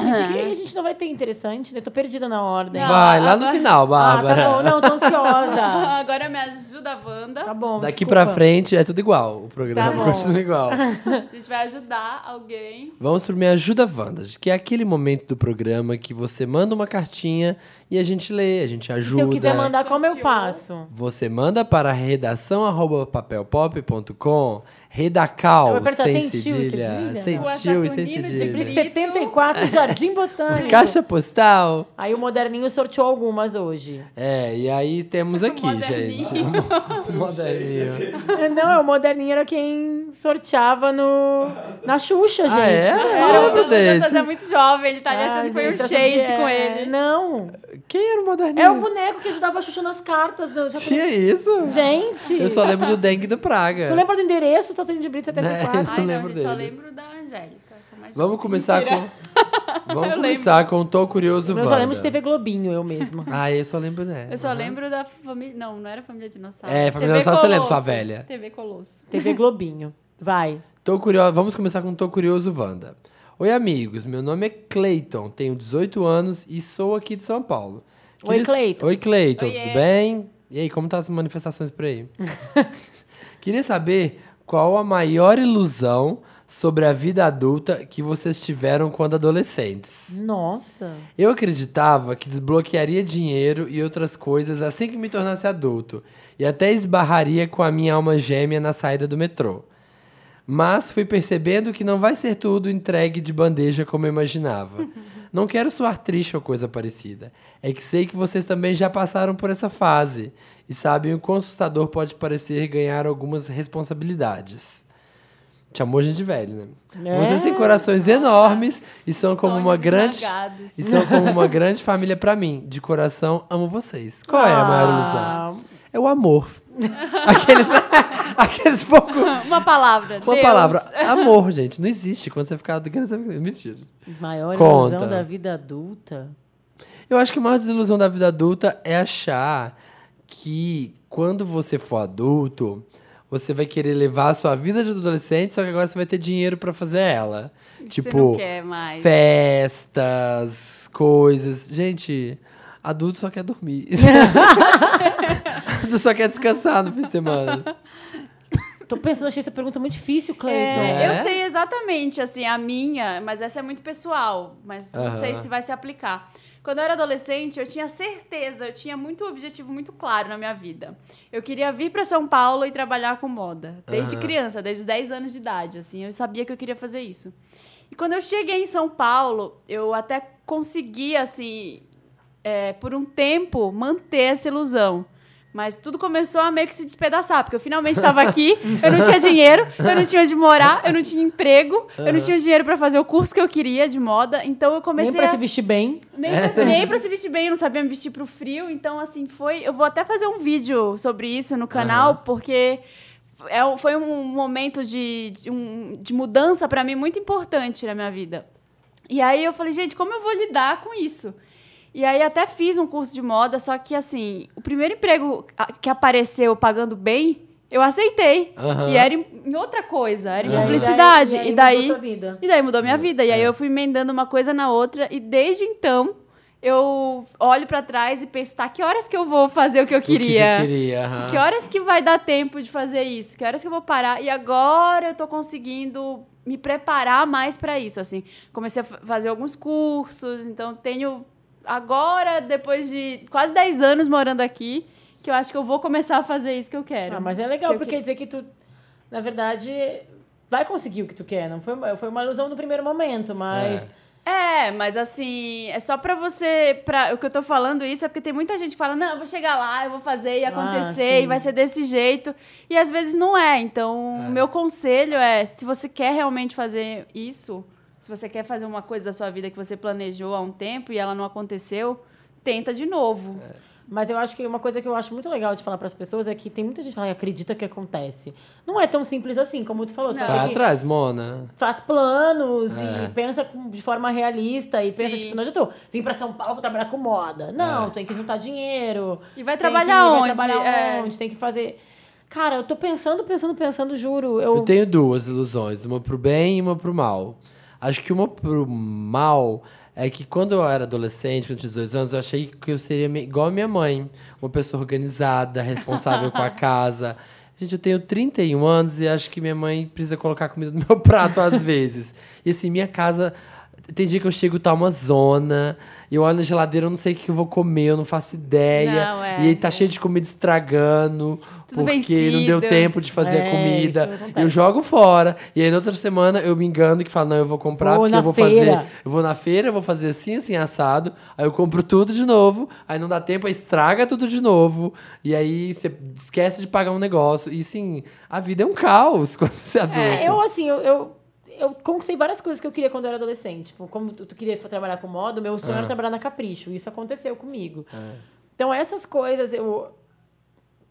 Gente, que a gente não vai ter interessante, né? Tô perdida na ordem. Não. Vai, lá no agora- final, Ah, Bárbara. tá bom. Não, tô ansiosa. <laughs> Agora me ajuda, Wanda. Tá bom, Daqui desculpa. pra frente é tudo igual. O programa Tá <laughs> continua igual. <laughs> A gente vai ajudar alguém. Vamos pro Me Ajuda Wanda, que é aquele momento do programa que você manda uma cartinha e a gente lê, a gente Se ajuda. eu quiser mandar, como eu faço? Você manda para redação papelpop.com com Redacal, Eu vou apertar, sem tem cedilha. Sem tio e sem de cedilha. brilho. 74, Jardim <laughs> Botânico. Caixa postal. Aí o Moderninho sorteou algumas hoje. É, e aí temos aqui, Moderninho. gente. um Moderninho. Não, é o Moderninho era quem sorteava no, na Xuxa, gente. Ah, é? Era o desse. Dantas é muito jovem, ele tá Ah, achando que foi um gente, eu shade com é, ele. Não, Quem era o Moderninho? é o boneco que ajudava a Xuxa nas cartas. Eu já Tinha isso? Gente, Eu só lembro do dengue do Praga. tu lembra do endereço? Tatuinho de Brito 74? Né? <laughs> Ai, Eu não, lembro gente, só dele. lembro da Angélica. Vamos jovem. começar Mentira. com. <laughs> Vamos começar com Tô Curioso Eu Wanda. só lembro de TV Globinho, eu mesma. <laughs> Ah, eu só lembro dela. Eu só lembro da família. Não, não era família dinossauro. É, família TV dinossauro você lembra, sua velha. TV Colosso. TV Globinho. Vai. Tô curioso. Vamos começar com Tô Curioso Wanda. Oi, amigos. Meu nome é Cleiton, tenho 18 anos e sou aqui de São Paulo. Oi, Cleiton. Oi, Cleiton, tudo bem? E aí, como tá as manifestações por aí? Queria saber qual a maior ilusão sobre a vida adulta que vocês tiveram quando adolescentes. Nossa. Eu acreditava que desbloquearia dinheiro e outras coisas assim que me tornasse adulto, e até esbarraria com a minha alma gêmea na saída do metrô. Mas fui percebendo que não vai ser tudo entregue de bandeja como eu imaginava. <laughs> Não quero soar triste ou coisa parecida. É que sei que vocês também já passaram por essa fase e sabem o quão assustador pode parecer ganhar algumas responsabilidades. Chamou gente de velho, né? É. Vocês têm corações enormes e são como uma Sonhos grande esmagados. e são como uma <laughs> grande família pra mim. De coração, amo vocês. Qual é a maior ilusão? Ah, É o amor. <laughs> Aqueles, <laughs> aqueles pouco. Uma palavra. Uma Deus. palavra. <laughs> Amor, gente. Não existe. Quando você ficar grande, você fica. Mentira. Maior Conta. ilusão da vida adulta. Eu acho que a maior desilusão da vida adulta é achar que quando você for adulto, você vai querer levar a sua vida de adolescente, só que agora você vai ter dinheiro pra fazer ela. Você tipo, festas, coisas. Gente, adulto só quer dormir. <laughs> adulto só quer descansar no fim de semana. Tô pensando, achei essa pergunta muito difícil, Cleiton. É, É? Eu sei exatamente, assim, a minha, mas essa é muito pessoal, mas não Aham. sei se vai se aplicar. Quando eu era adolescente, eu tinha certeza, eu tinha muito objetivo muito claro na minha vida. Eu queria vir para São Paulo e trabalhar com moda, desde Aham. criança, desde os 10 anos de idade, assim, eu sabia que eu queria fazer isso. E quando eu cheguei em São Paulo, eu até consegui, assim, é, por um tempo, manter essa ilusão. Mas tudo começou a meio que se despedaçar, porque eu finalmente estava aqui, eu não tinha dinheiro, eu não tinha onde morar, eu não tinha emprego, eu não tinha dinheiro para fazer o curso que eu queria de moda, então eu Nem comecei pra a... se vestir bem. Nem, É, pra, nem pra se vestir bem, eu não sabia me vestir pro frio. Então, assim, foi. Eu vou até fazer um vídeo sobre isso no canal, porque é, foi um momento de, de, um- de mudança pra mim muito importante na minha vida. E aí eu falei, gente, como eu vou lidar com isso? E aí até fiz um curso de moda, só que assim, o primeiro emprego que apareceu pagando bem, eu aceitei. Aham. E era em, outra coisa, era em Aham. publicidade. E daí, mudou tua vida. e daí mudou minha vida. E aí É. eu fui emendando uma coisa na outra. E desde então, eu olho pra trás e penso, tá, que horas que eu vou fazer o que eu O que você queria? queria. aham. Que horas que vai dar tempo de fazer isso? Que horas que eu vou parar? E agora eu tô conseguindo me preparar mais pra isso, assim. Comecei a fa- fazer alguns cursos, então tenho agora, depois de quase 10 anos morando aqui, que eu acho que eu vou começar a fazer isso que eu quero. Ah, mas é legal, Que porque quer dizer que tu, na verdade, vai conseguir o que tu quer. Não foi, uma- foi uma ilusão no primeiro momento, mas. É, mas assim, é só pra você. Pra, o que eu tô falando isso é porque tem muita gente que fala: não, eu vou chegar lá, eu vou fazer e Ah, acontecer, sim. e vai ser desse jeito. E às vezes não é. Então, o meu conselho é: se você quer realmente fazer isso, se você quer fazer uma coisa da sua vida que você planejou há um tempo e ela não aconteceu, tenta de novo. Mas eu acho que uma coisa que eu acho muito legal de falar para as pessoas é que tem muita gente que fala que acredita que acontece. Não é tão simples assim, como tu falou. Tu vai atrás, Mona. faz planos É. e pensa de forma realista e pensa, Sim. tipo, não adiantou. Vim pra São Paulo, vou trabalhar com moda. Não, É. tem que juntar dinheiro. E vai trabalhar que, onde? Vai trabalhar É. onde, tem que fazer... Cara, eu tô pensando, pensando, pensando, juro. Eu, Eu tenho duas ilusões, uma pro bem e uma pro mal. Acho que uma pro mal é que quando eu era adolescente, com 18 anos, eu achei que eu seria igual a minha mãe. Uma pessoa organizada, responsável com a <laughs> casa. Gente, eu tenho 31 anos e acho que minha mãe precisa colocar comida no meu prato às <laughs> vezes. E assim, minha casa Tem dia que eu chego, tá uma zona. E eu olho na geladeira, eu não sei o que eu vou comer, eu não faço ideia. Não, é, e aí tá é. cheio de comida estragando. Tudo porque não deu vencido. tempo de fazer É, a comida. Eu jogo fora. E aí na outra semana eu me engano que falo, não, eu vou comprar Vou porque eu vou feira. fazer. Eu vou na feira, eu vou fazer assim, assim, assado. Aí eu compro tudo de novo. Aí não dá tempo, aí estraga tudo de novo. E aí você esquece de pagar um negócio. E sim, a vida é um caos <laughs> quando você é adulto. É, eu, assim, eu, eu, eu conquistei várias coisas que eu queria quando eu era adolescente. Tipo, como tu queria trabalhar com moda, meu sonho Ah. era trabalhar na Capricho. Isso aconteceu comigo. É. Então, essas coisas, eu...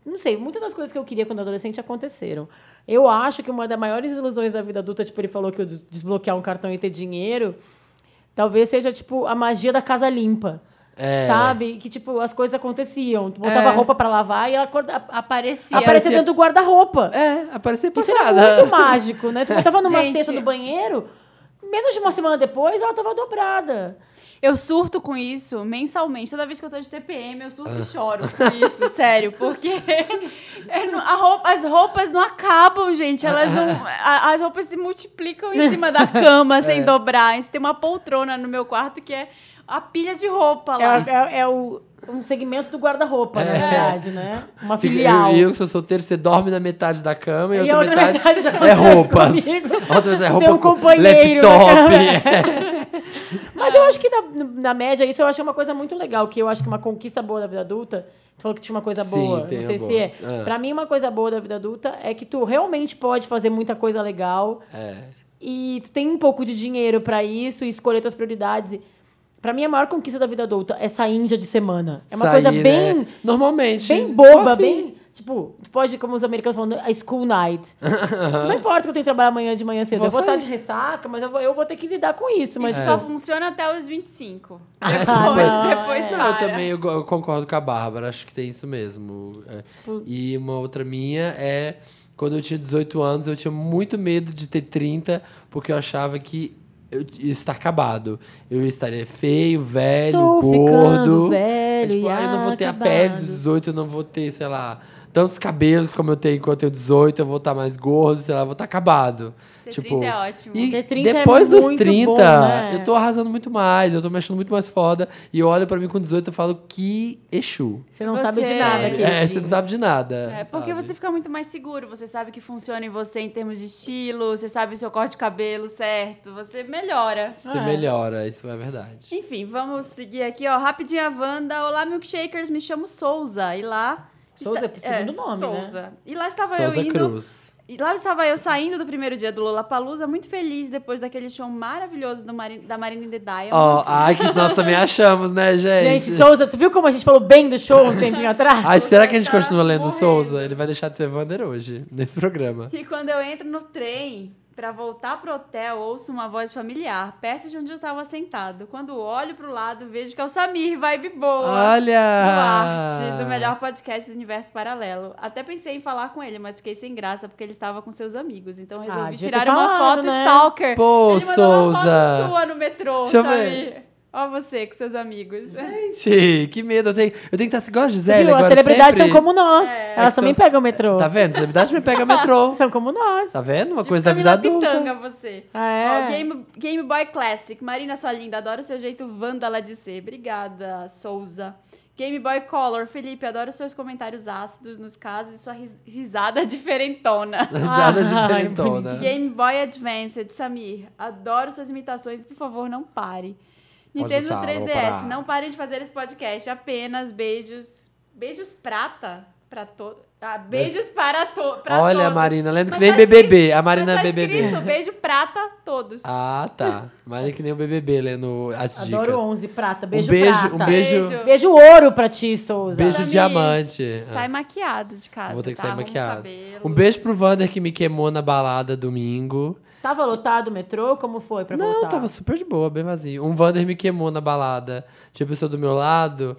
Não sei, muitas das coisas que eu queria quando eu era adolescente aconteceram. Eu acho que uma das maiores ilusões da vida adulta, tipo, ele falou que eu des- desbloquear um cartão e ter dinheiro, talvez seja, tipo, a magia da casa limpa. É. Sabe? Que, tipo, as coisas aconteciam. Tu botava É. roupa pra lavar e ela acorda- Aparecia. aparecia Aparecia- dentro do guarda-roupa. É, Isso era passada. muito mágico, né? Tu botava numa Gente. cesta no banheiro, menos de uma semana depois, ela tava dobrada. Eu surto com isso mensalmente. Toda vez que eu tô de TPM, eu surto Ah. e choro com isso, <laughs> sério. Porque <laughs> é roupa- as roupas não acabam, gente. Elas não. a- as roupas se multiplicam em <laughs> cima da cama sem É. dobrar. Tem uma poltrona no meu quarto que é a pilha de roupa É, lá. é- é o, um segmento do guarda-roupa, na É. verdade, né? Uma filial. Eu, eu que sou solteiro, você dorme na metade da cama e, E outra outra metade, metade é roupas. comigo. A outra metade é roupa Tem um com companheiro na laptop. é. <laughs> Mas eu acho que na, na média, isso eu acho uma coisa muito legal, que eu acho que uma conquista boa da vida adulta. Tu falou que tinha uma coisa Sim, boa. tem não sei boa. se é. É. Pra mim, uma coisa boa da vida adulta é que tu realmente pode fazer muita coisa legal. É. e tu tem um pouco de dinheiro pra isso e escolher tuas prioridades. Pra mim, a maior conquista da vida adulta é sair em dia de semana. É uma Sair, coisa bem, né? Normalmente. bem boba, bem. Tipo, tu pode, como os americanos falam, a school night. <laughs> Tipo, não importa que eu tenho que trabalhar amanhã de manhã cedo. Vou eu vou estar sair. de ressaca, mas eu vou, eu vou ter que lidar com isso. Mas Isso só funciona até os 25. Ah, Depois, não, <laughs> depois é. Não, eu para. também eu, eu concordo com a Bárbara, acho que tem isso mesmo. É. E uma outra minha é quando eu tinha 18 anos, eu tinha muito medo de ter 30, porque eu achava que eu ia estar acabado. Eu estaria feio, velho, Estou ficando gordo. velho É tipo, ah, eu não vou ter a acabado. pele dos 18, eu não vou ter, sei lá, tantos cabelos como eu tenho enquanto eu tenho 18, eu vou estar mais gordo, sei lá, eu vou estar acabado. Ter tipo, 30 é ótimo. E Ter 30 é depois dos muito 30, bom, né? eu tô arrasando muito mais, eu tô me achando muito mais foda. E eu olho pra mim com 18 e falo, que Exu. Você não Você- sabe de nada, É, Kate. É, você não sabe de nada. É, porque sabe? você fica muito mais seguro, você sabe que funciona em você em termos de estilo, você sabe o seu corte de cabelo certo, você melhora. Você Ah, é. melhora, isso é verdade. Enfim, vamos seguir aqui, ó. Rapidinho a Wanda. Olá, milkshakers, me chamo Souza. E lá. Souza é segundo nome, né? Souza. E lá estava Souza eu indo. Cruz. E lá estava eu saindo do primeiro dia do Lollapalooza, muito feliz depois daquele show maravilhoso do Mari- da Marina in the Diamonds. Ó, ai, que nós também achamos, né, gente? Gente, Souza, tu viu como a gente falou bem do show um tempinho <laughs> atrás? Ai, será que a gente tá continua lendo morrendo. Souza? Ele vai deixar de ser Wander hoje, nesse programa. E quando eu entro no trem pra voltar pro hotel, ouço uma voz familiar, perto de onde eu estava sentado. Quando olho pro lado, vejo que é o Samir, vibe boa. Olha! Duarte, do melhor podcast do universo paralelo. Até pensei em falar com ele, mas fiquei sem graça porque ele estava com seus amigos. Então resolvi Ah, tirar ter uma falado, foto né? stalker. Pô, ele mandou uma Souza. foto sua no metrô, Deixa Samir. ver. Ó você com seus amigos. Gente, que medo. Eu tenho, eu tenho que estar igual a Gisele Viu? As agora celebridades sempre. são como nós. É. Elas É também são- pegam o metrô. Tá vendo? Celebridade me pega metrô. <laughs> São como nós. Tá vendo? Uma Tipo coisa da vida Camila adulta. Pitanga, você. É. Ó, Game, Game Boy Classic. Marina, sua linda. Adoro o seu jeito vândala de ser. Obrigada, Souza. Game Boy Color. Felipe, adoro seus comentários ácidos nos casos e sua ris- risada <laughs> diferentona. <laughs> Ai, diferentona. Game Boy Advanced. Samir, adoro suas imitações. Por favor, não pare. Nintendo usar, vou 3DS. parar. Não parem de fazer esse podcast. Apenas beijos. Beijos prata pra todos. Ah, beijos para, to pra Olha, todos. Marina, lembra Mas que nem tá BBB. escrito- A Marina mas é tá BBB. escrito beijo prata todos. Ah, tá. <laughs> Marina que nem o BBB lendo as Adoro dicas. 11 prata. Beijo, beijo, prata. um beijo, Beijo. Beijo ouro pra ti, Souza. beijo diamante. Sai maquiado de casa. Vou ter que tá? sair maquiado. cabelo. Um beijo pro Vander que me queimou na balada domingo. Tava lotado o metrô? Como foi pra Não, voltar? tava super de boa, bem vazio. Um Vander me queimou na balada. Tinha pessoa do meu lado,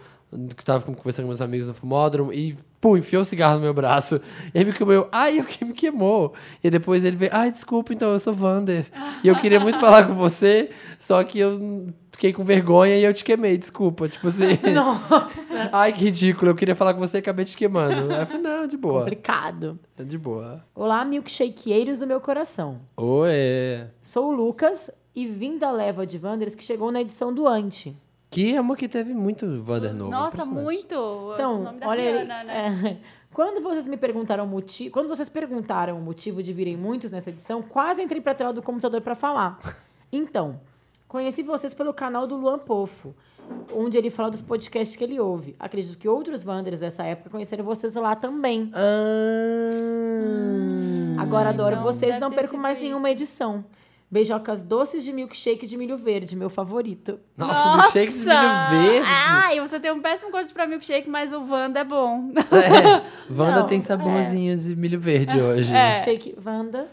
que tava conversando com meus amigos no fumódromo, e, pum, enfiou o cigarro no meu braço. Ele me queimou. Ai, eu que me queimou. E depois ele veio, ai, desculpa, então, eu sou Vander. E eu queria muito falar com você, só que eu fiquei com vergonha e eu te queimei, desculpa. Tipo assim. <laughs> Nossa, ai, que ridículo. Eu queria falar com você e acabei te queimando. Aí eu falei, não, de boa. complicado. Tá de boa. Olá, milkshakeeiros do meu coração. Oi. Sou o Lucas, e vinda leva de Wanders que chegou na edição do Ante. Que é uma que teve muito Wander novo. Nossa, muito. o Então, nome da olha, Rihanna, né? é, <laughs> quando vocês me perguntaram o motivo, quando vocês perguntaram o motivo de virem muitos nessa edição, quase entrei pra tela do computador pra falar. <laughs> Então, conheci vocês pelo canal do Luan Pofo, onde ele fala dos podcasts que ele ouve. Acredito que outros Wanders dessa época conheceram vocês lá também. Ah. Agora adoro Então, vocês, não perco mais isso. nenhuma edição. Beijocas doces de milkshake de milho verde, meu favorito. Nossa, milkshake de milho verde. Ah, e você tem um péssimo gosto pra milkshake, mas o Wanda é bom. É, <laughs> Wanda Não, tem saborzinho de milho verde hoje. É. Shake Wanda.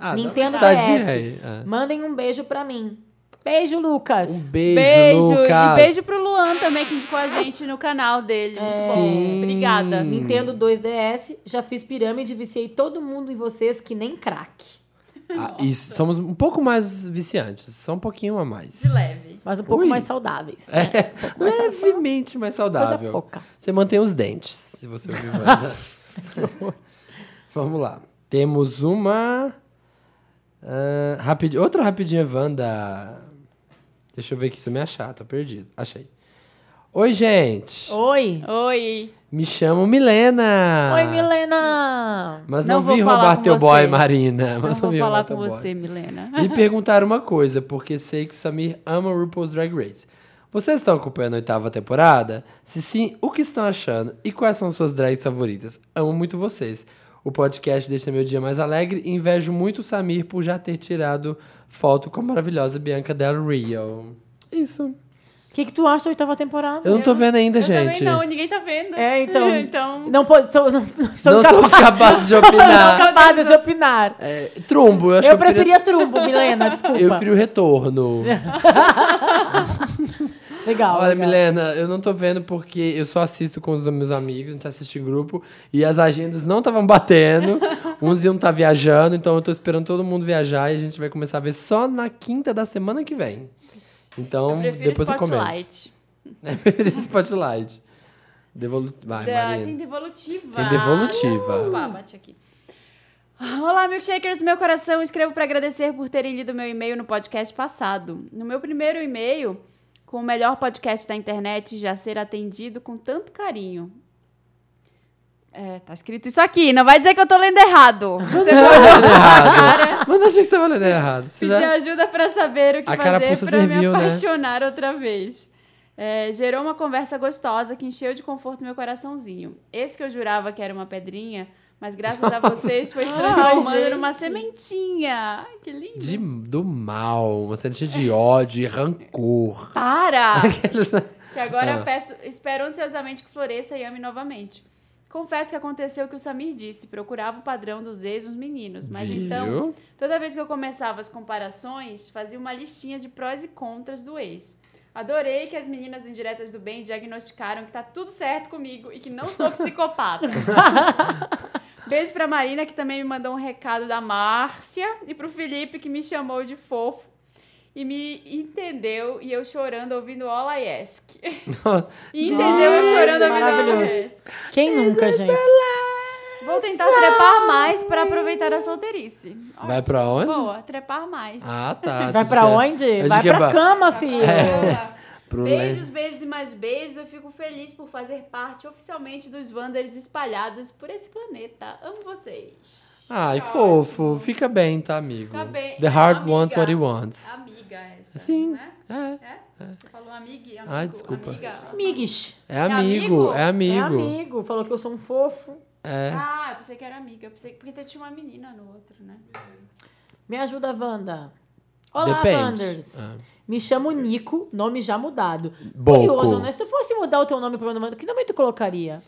Ah, Nintendo DS. aí, é. Mandem um beijo pra mim. Beijo, Lucas. Um beijo, Beijo. Lucas. E beijo pro Luan também, que indicou a gente no canal dele. Muito bom. Sim. Obrigada. Nintendo 2DS, já fiz pirâmide, viciei todo mundo em vocês que nem crack. Ah, isso, somos um pouco mais viciantes, só um pouquinho a mais. De leve. Mas um pouco Ui. mais saudáveis. né? É, levemente mais Coisa saudável. pouca. Você mantém os dentes, se você ouvir Wanda. <laughs> Vamos lá. Temos uma. ah, rapid... Outra rapidinha, Wanda. Deixa eu ver aqui se eu me achar, tô perdido. Achei. Oi, gente. Oi. Oi. Me chamo Milena. Oi, Milena. Mas não, Não vou vim falar roubar com teu você. boy, Marina. Não Mas vou vim falar roubar com teu boy. você, Milena. Me perguntaram uma coisa, porque sei que o Samir ama o RuPaul's Drag Race. Vocês estão acompanhando a oitava temporada? Se sim, o que estão achando? E quais são suas drags favoritas? Amo muito vocês. O podcast deixa meu dia mais alegre e invejo muito o Samir por já ter tirado foto com a maravilhosa Bianca Del Rio. Isso. O que, que tu acha da oitava temporada? Eu não tô vendo ainda, Eu gente. também não, ninguém tá vendo. É, então. <laughs> então. Não, pode, sou, não, sou <laughs> Não somos capazes de Somos opinar. capazes de opinar. É, trumbo, eu acho Eu que eu preferia trumbo, Milena, desculpa. Eu prefiro o retorno. <laughs> Legal. Olha, legal. Milena, eu não tô vendo porque eu só assisto com os meus amigos, a gente assiste em grupo, e as agendas não estavam batendo, uns iam estar viajando, então eu tô esperando todo mundo viajar e a gente vai começar a ver só na quinta da semana que vem. Então, Eu depois eu comento. <laughs> Spotlight. É, prefiro Spotlight. Devolu... Vai, Da- Marina. tem devolutiva. Tem devolutiva. Opa, bate aqui. Olá, milkshakers, meu coração. Escrevo para agradecer por terem lido meu e-mail no podcast passado. No meu primeiro e-mail, com o melhor podcast da internet já ser atendido com tanto carinho. É, tá escrito isso aqui, não vai dizer que eu tô lendo errado. Você Tá pode lendo errado. Mas não achei que você tava lendo errado. Você pedir já... ajuda para saber o que A fazer para me né? apaixonar outra vez. É, gerou uma conversa gostosa que encheu de conforto meu coraçãozinho. Esse que eu jurava que era uma pedrinha, mas graças a vocês foi <laughs> transformando numa sementinha. Ai, que lindo. De, do mal, uma sementinha de ódio e rancor. Para! <laughs> Aqueles- que agora Ah. peço, espero ansiosamente que floresça e ame novamente. Confesso que aconteceu o que o Samir disse, procurava o padrão dos ex nos meninos, mas então Viu? Toda vez que eu começava as comparações, fazia uma listinha de prós e contras do ex. Adorei que as meninas Indiretas do Bem diagnosticaram que tá tudo certo comigo e que não sou psicopata. <laughs> Beijo pra Marina, que também me mandou um recado da Márcia, e pro Felipe, que me chamou de fofo e me entendeu, e eu chorando ouvindo All I Ask. <laughs> e entendeu eu chorando ouvindo All I maravilhoso. Ask. Quem nunca, gente? Vou tentar trepar mais pra aproveitar a solteirice. Vai pra onde? Boa, trepar mais. Ah, tá. Vai pra quer- onde? eu Vai é pra ba- cama, filho. Pro Beijos, beijos e mais beijos. Eu fico feliz por fazer parte oficialmente dos Wanderers espalhados por esse planeta. Amo vocês. Ai, fofo. Fica bem, tá, amigo? Fica bem. The heart Amiga. wants what he wants. Amiga essa. Sim. Não é? É. É? Você falou amiga, amigo, Ai, desculpa. Amiga. Amigues. É amigo, é É amigo. amigo. Falou que eu sou um fofo. É. Ah, eu pensei que era amiga. Eu pensei porque tinha uma menina no outro, né? Me ajuda, Wanda. Olá, Depende. Wanders. Ah. Me chamo Nico, nome já mudado. Boco. Curioso, né? Se tu fosse mudar o teu nome pro meu nome, que nome tu colocaria?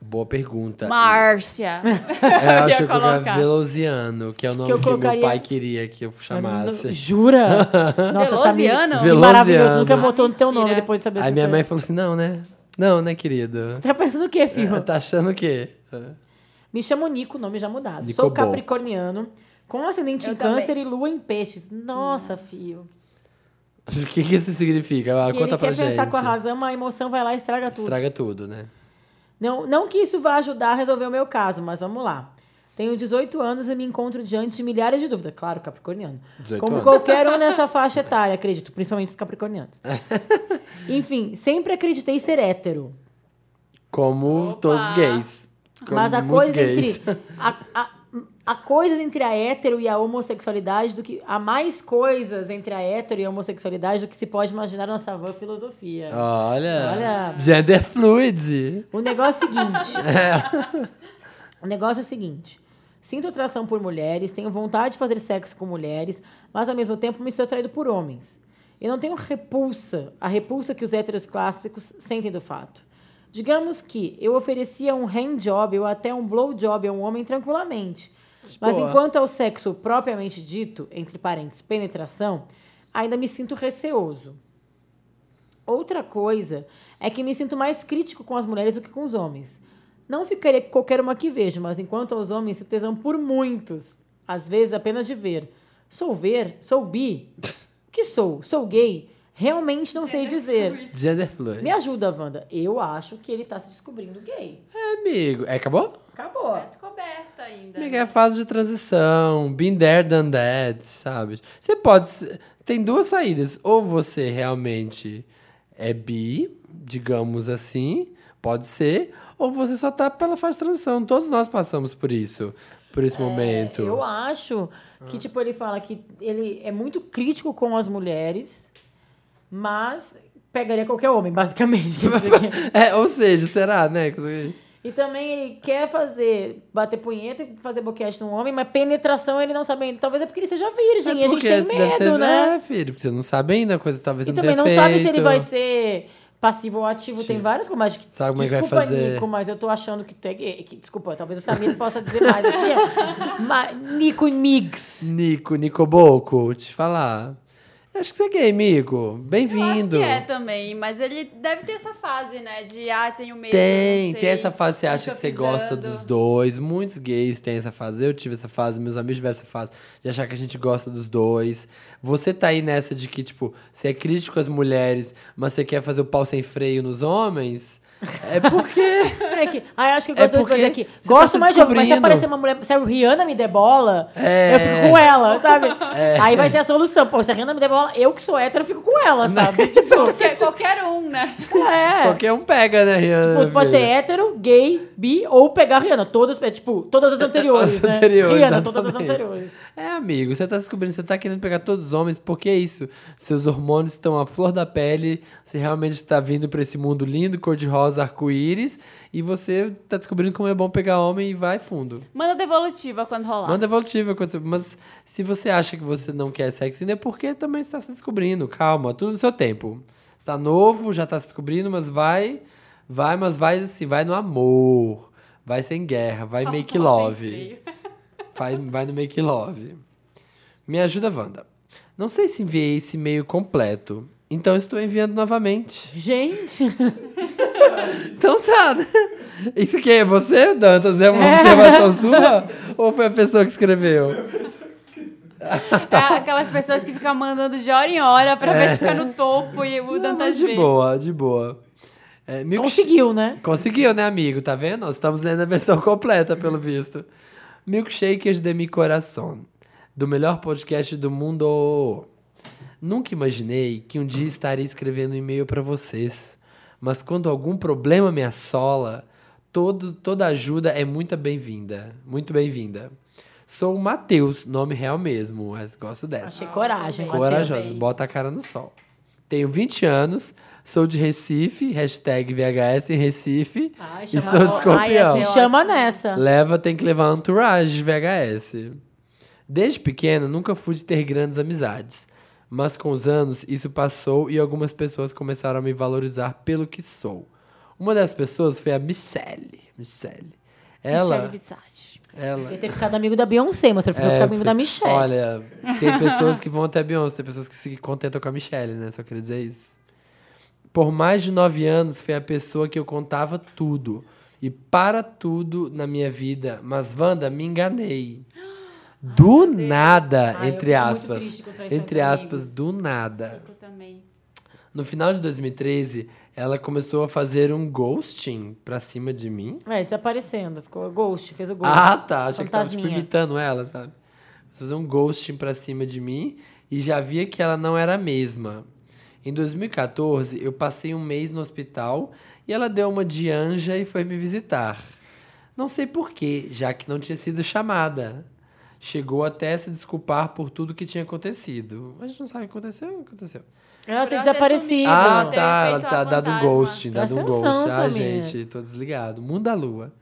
Boa pergunta. Márcia. É, <laughs> eu acho que eu colocar. Velosiano, que é o nome eu que, meu pai queria que eu chamasse. Jura? <laughs> Nossa, que Velociano. maravilhoso. Nunca botou no teu nome depois de saber Aí minha mãe falou assim: não, né? Não, né, querido? Tá pensando o quê, filho? Tá achando o quê? Me chamo Nico, nome já mudado. Nico Sou bom. capricorniano, com ascendente Eu em câncer também. e lua em peixes. Nossa, filho. O que, que isso significa? Ah, que conta ele pra quer gente. pensar com a razão, a emoção vai lá e estraga tudo. Estraga tudo, né? Não, não que isso vá ajudar a resolver o meu caso, mas vamos lá. Tenho 18 anos e me encontro diante de milhares de dúvidas. Claro, capricorniano. 18 Como anos. qualquer um nessa <laughs> faixa etária, acredito, principalmente os capricornianos. <laughs> Enfim, sempre acreditei ser hétero. Como Opa. todos os gays. Como Mas a coisa gays. entre. A, a, há coisas entre a hétero e a homossexualidade do que. Há mais coisas entre a hétero e a homossexualidade do que se pode imaginar na savã filosofia. Olha, Olha. Gender fluid. O negócio é o seguinte. <laughs> O negócio é o seguinte. Sinto atração por mulheres, tenho vontade de fazer sexo com mulheres, mas ao mesmo tempo me sou atraído por homens. Eu não tenho repulsa, a repulsa que os héteros clássicos sentem do fato. Digamos que eu oferecia um handjob ou até um blowjob a um homem tranquilamente. Mas Boa. enquanto ao sexo propriamente dito, entre parênteses, penetração, ainda me sinto receoso. Outra coisa é que me sinto mais crítico com as mulheres do que com os homens. Não ficaria com qualquer uma que vejo, mas enquanto aos homens sinto tesão por muitos, às vezes apenas de ver. Sou ver? Sou bi? O <laughs> que sou? Sou gay? Realmente não sei dizer. Gender fluid. Me ajuda, Wanda. Eu acho que ele tá se descobrindo gay. É, amigo. É, acabou? Acabou. É descoberta ainda. Amigo, é fase de transição. Been there, done that, sabe? Você pode... Tem duas saídas. Ou você realmente é bi, digamos assim, pode ser. Ou você só tá pela fase de transição. Todos nós passamos por isso. Por esse momento. É, Eu acho que, tipo, ele fala que ele é muito crítico com as mulheres, mas pegaria qualquer homem, basicamente. que- <laughs> É, ou seja, será, né? E também ele quer fazer, bater punheta e fazer boquete num homem, mas penetração ele não sabe ainda. Talvez é porque ele seja virgem e a gente tem medo, ser, né? É, filho, porque você não sabe ainda a coisa, talvez E não também não sabe se ele vai ser passivo ou ativo. Tem Sim. várias coisas. Mas, Sabe como é que vai desculpa, fazer. Nico, mas eu tô achando que tu é gay. Que- Desculpa, talvez o Samir possa dizer mais aqui. <laughs> mas, Nico Mix. Nico, Nico Boco, te falar. Acho que você é gay, amigo. Eu acho Bem-vindo. que é também, mas ele deve ter essa fase, né? De, ah, tenho medo. Tem, sei, tem essa fase, você acha que você gosta pisando. dos dois. Muitos gays têm essa fase. Eu tive essa fase, meus amigos tiveram essa fase de achar que a gente gosta dos dois. Você tá aí nessa de que, tipo, você é crítico às mulheres, mas você quer fazer o pau sem freio nos homens. É porque. É que, ah, eu acho que eu É gosto das porque coisas aqui. tá Gosto se mais de homem, mas se aparecer uma mulher, se a Rihanna me der bola, É. eu fico com ela, sabe? Aí vai ser a solução. Pô, se a Rihanna me der bola, eu que sou hétero, eu fico com ela, sabe? <laughs> Tipo, Qualquer, qualquer um, né? é. Qualquer um pega, né, Rihanna? Tipo, pode ser hétero, gay, bi ou pegar a Rihanna. Todas, é, tipo, todas as <laughs> anteriores, As né? anteriores, Rihanna, todas as exatamente. anteriores. É, amigo, você tá descobrindo, você tá querendo pegar todos os homens, porque é isso. Seus hormônios estão à flor da pele, você realmente tá vindo pra esse mundo lindo, cor-de-rosa, arco-íris, e você tá descobrindo como é bom pegar homem e vai fundo. Manda devolutiva quando rolar. Manda evolutiva, quando você- mas se você acha que você não quer sexo ainda, é porque também está se descobrindo. Calma, tudo no seu tempo. Você tá novo, já tá se descobrindo, mas vai, vai, mas vai assim, vai no amor, vai sem guerra, vai make Sem love. <laughs> Vai, vai no Make Love. Me ajuda, Wanda. Não sei se enviei esse e-mail completo, então estou enviando novamente. Gente, <laughs> Então tá, né? Isso aqui é você, Dantas? É uma observação sua? Ou foi a pessoa que escreveu? É aquelas pessoas que ficam mandando de hora em hora pra ver se fica no topo e o É. Dantas de vê. boa, de boa. É, milkshake- conseguiu, né? Conseguiu, né, amigo? Tá vendo? Nós estamos lendo a versão <laughs> completa, pelo visto. Milkshakers de mi coração. Do melhor podcast do mundo. Nunca imaginei que um dia estaria escrevendo um e-mail para vocês. Mas quando algum problema me assola, todo, toda ajuda é muito bem-vinda. Muito bem-vinda. Sou o Matheus, nome real mesmo, mas gosto dessa. Achei coragem, Matheus. Corajoso, bota a cara no sol. Tenho 20 anos, sou de Recife, hashtag VHS em Recife, Ai, e chama- sou Ai, escorpião. Se ser chama nessa. Leva tem que levar entourage de VHS. Desde pequeno, nunca fui de ter grandes amizades. Mas com os anos, isso passou e algumas pessoas começaram a me valorizar pelo que sou. Uma das pessoas foi a Michelle. Michelle. Ela, Michelle Visage. ela, Ia ter ficado amigo da Beyoncé, mas preferiu É, ficar amigo da Michelle. Olha, tem pessoas que vão até Beyoncé, tem pessoas que se contentam com a Michelle, né? Só queria dizer isso. Por mais de nove anos, foi a pessoa que eu contava tudo. E para tudo na minha vida. Mas, Wanda, me enganei. Do nada, Ai, entre aspas. Entre aspas, amigos. do nada. No final de 2013, ela começou a fazer um ghosting pra cima de mim. É, desaparecendo. Ficou ghost, fez o ghost. Ah, tá. Achei que tava tipo, imitando ela, sabe? Fazer um ghosting pra cima de mim e já via que ela não era a mesma. Em 2014, eu passei um mês no hospital e ela deu uma de anja e foi me visitar. Não sei porquê, já que não tinha sido chamada. Chegou até a se desculpar por tudo que tinha acontecido. Mas a gente não sabe o que aconteceu, aconteceu. Ela Por tem ela ter desaparecido. Ah, tá. Ela tá a dado um ghosting, dado um ghost. Ah, gente, tô desligado. Mundo da lua.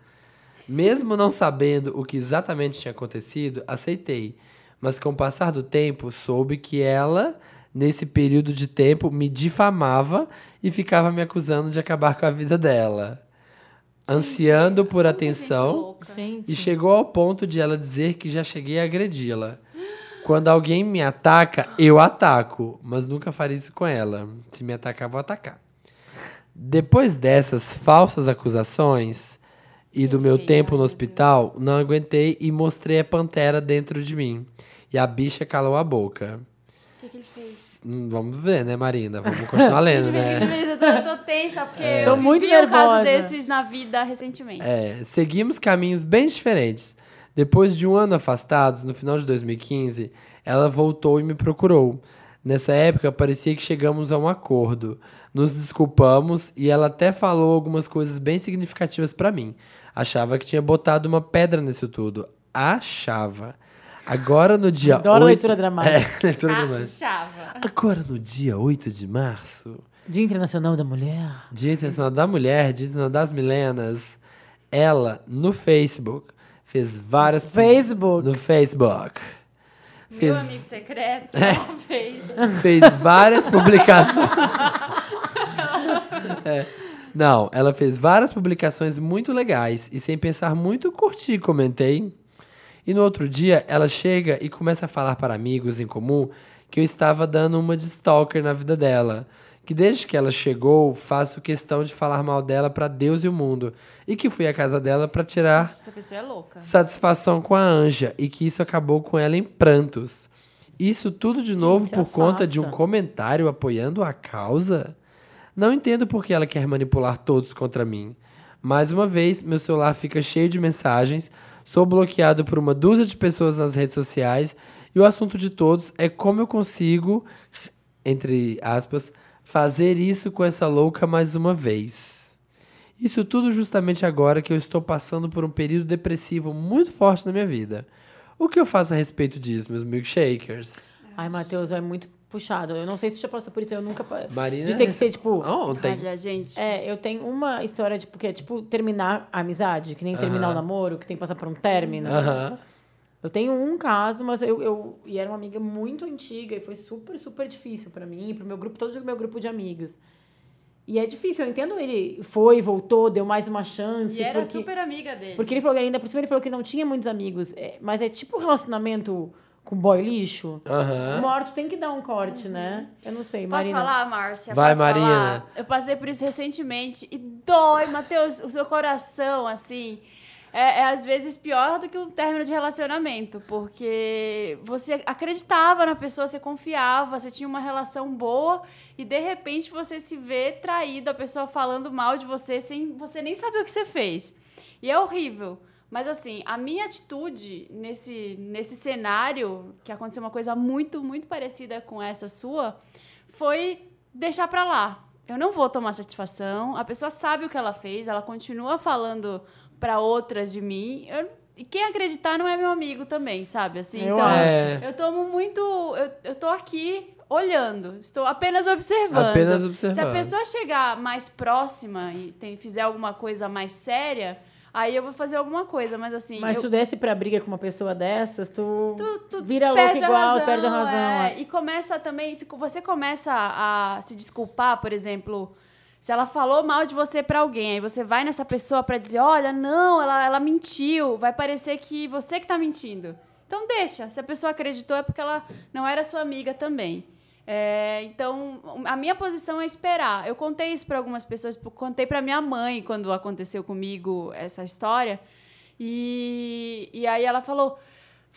Mesmo não sabendo o que exatamente tinha acontecido, aceitei. Mas com o passar do tempo, soube que ela, nesse período de tempo, me difamava e ficava me acusando de acabar com a vida dela. Ansiando por atenção. E chegou ao ponto de ela dizer que já cheguei a agredi-la. Quando alguém me ataca, eu ataco, mas nunca faria isso com ela. Se me atacar, vou atacar. Depois dessas falsas acusações e do meu tempo no hospital, não aguentei e mostrei a pantera dentro de mim. E a bicha calou a boca. O que, que ele fez? Hum, vamos ver, né, Marina? Vamos continuar lendo, <laughs> né? Eu tô, eu tô tensa, porque Tô eu muito vi um caso nervosa. desses na vida recentemente. É, seguimos caminhos bem diferentes. Depois de um ano afastados, no final de 2015, ela voltou e me procurou. Nessa época, parecia que chegamos a um acordo. Nos desculpamos e ela até falou algumas coisas bem significativas pra mim. Achava que tinha botado uma pedra nisso tudo. Achava. Agora no dia Adoro 8... leitura dramática. É, <laughs> leitura dramática. Achava. Agora no dia 8 de março, Dia Internacional da Mulher. Dia Internacional da Mulher, Dia Internacional das Milenas, ela, no Facebook, fez várias... Facebook. No Facebook. Meu Fez, amigo secreto, ela fez. <laughs> fez várias publicações. <laughs> É. Não, ela fez várias publicações muito legais e sem pensar muito, curti, e comentei. E no outro dia, ela chega e começa a falar para amigos em comum que eu estava dando uma de stalker na vida dela. Que desde que ela chegou, faço questão de falar mal dela para Deus e o mundo. E que fui à casa dela para tirar é satisfação com a Anja e que isso acabou com ela em prantos. Isso tudo de novo se por conta de um afasta. comentário apoiando a causa? Não entendo por que ela quer manipular todos contra mim. Mais uma vez, meu celular fica cheio de mensagens, sou bloqueado por uma dúzia de pessoas nas redes sociais e o assunto de todos é como eu consigo, entre aspas, fazer isso com essa louca mais uma vez. Isso tudo justamente agora que eu estou passando por um período depressivo muito forte na minha vida. O que eu faço a respeito disso, meus milkshakers? Ai, Matheus, é muito puxado. Eu não sei se você já passou por isso. Eu nunca... Marina De ter que ser, tipo... Ontem. Olha, gente. É, eu tenho uma história, tipo, que é tipo terminar a amizade, que nem terminar o namoro, que tem que passar por um término. Aham. Eu tenho um caso, mas eu, eu. E era uma amiga muito antiga e foi super, super difícil pra mim, pro meu grupo, todo o meu grupo de amigas. E é difícil, eu entendo ele foi, voltou, deu mais uma chance. E era porque, super amiga dele. porque ele falou que ainda por cima ele falou que não tinha muitos amigos. é, mas é tipo um relacionamento com boy lixo. Hora tu tem que dar um corte, né? Eu não sei, Posso Marina. falar, Márcia? Vai, Posso Marina. falar? Eu passei por isso recentemente e dói, Matheus, o seu coração, assim. É, é às vezes pior do que um término de relacionamento, porque você acreditava na pessoa, você confiava, você tinha uma relação boa e de repente você se vê traído, a pessoa falando mal de você sem você nem saber o que você fez. E é horrível. Mas assim, a minha atitude nesse, nesse cenário, que aconteceu uma coisa muito, muito parecida com essa sua, foi deixar pra lá. Eu não vou tomar satisfação. A pessoa sabe o que ela fez, ela continua falando pra outras de mim. Eu- e quem acreditar não é meu amigo também, sabe? Assim, Eu então, acho. É. eu tomo muito. Eu, eu tô aqui olhando, estou apenas observando. Apenas Se a observando. pessoa chegar mais próxima e tem- fizer alguma coisa mais séria, aí eu vou fazer alguma coisa, mas assim. Mas eu, se tu desce pra briga com uma pessoa dessas, tu, tu, tu vira louco igual, razão, perde a razão. é. é. E começa também, se você começa a se desculpar, por exemplo, se ela falou mal de você pra alguém, aí você vai nessa pessoa pra dizer, olha, não, ela, ela mentiu, vai parecer que você que tá mentindo. Então deixa, se a pessoa acreditou é porque ela não era sua amiga também. É, então, a minha posição é esperar. Eu contei isso para algumas pessoas, tipo, contei para minha mãe quando aconteceu comigo essa história. E, e aí ela falou: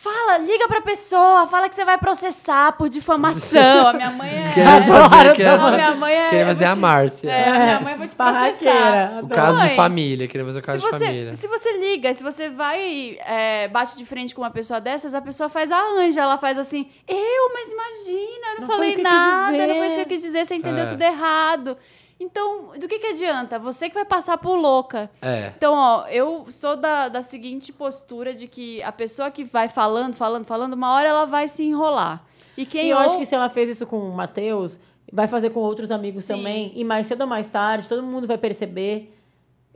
Fala, liga pra pessoa, fala que você vai processar por difamação. <laughs> A minha mãe é. Adoro, fazer, querendo, Não, minha mãe é. querendo fazer a Márcia. É, a minha mãe vai te processar. O caso de família, querendo fazer o caso Se de você, família. se você liga, se você vai, é, bate de frente com uma pessoa dessas, a pessoa faz a anja, ela faz assim, eu, mas imagina, eu não, Não falei nada, não foi dizer." isso que eu quis dizer, você entendeu É. tudo errado. Então, do que, que adianta? Você que vai passar por louca. É. Então, ó, eu sou da, da seguinte postura de que a pessoa que vai falando, falando, falando, uma hora ela vai se enrolar. E quem E eu ou- acho que se ela fez isso com o Matheus, vai fazer com outros amigos Sim. também. E mais cedo ou mais tarde, todo mundo vai perceber.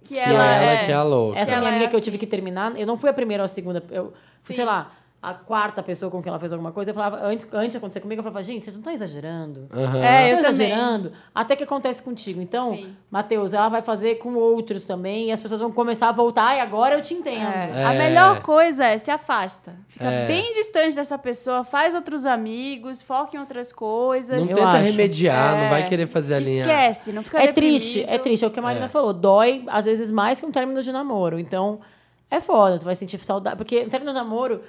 que Que ela, ela é, que é a louca. Essa Ela minha é amiga que eu assim. tive que terminar, eu não fui a primeira ou a segunda. Eu fui, Sim. sei lá, a quarta pessoa com quem ela fez alguma coisa. Eu falava, antes, antes de acontecer comigo, eu falava, gente, vocês não estão exagerando? Aham. É, eu exagerando? Até que acontece contigo. Então. Matheus, ela vai fazer com outros também. E as pessoas vão começar a voltar. E agora eu te entendo. É. É. A melhor coisa é se afasta. Fica É. bem distante dessa pessoa, faz outros amigos, foca em outras coisas. Não Eu tenta acho. remediar, não É. vai querer fazer a linha. Esquece, não fica É triste, deprimido. é triste. É o que a Marina É. falou. Dói, às vezes, mais que um término de namoro. Então, é foda. Tu vai sentir saudade. Porque um término de namoro,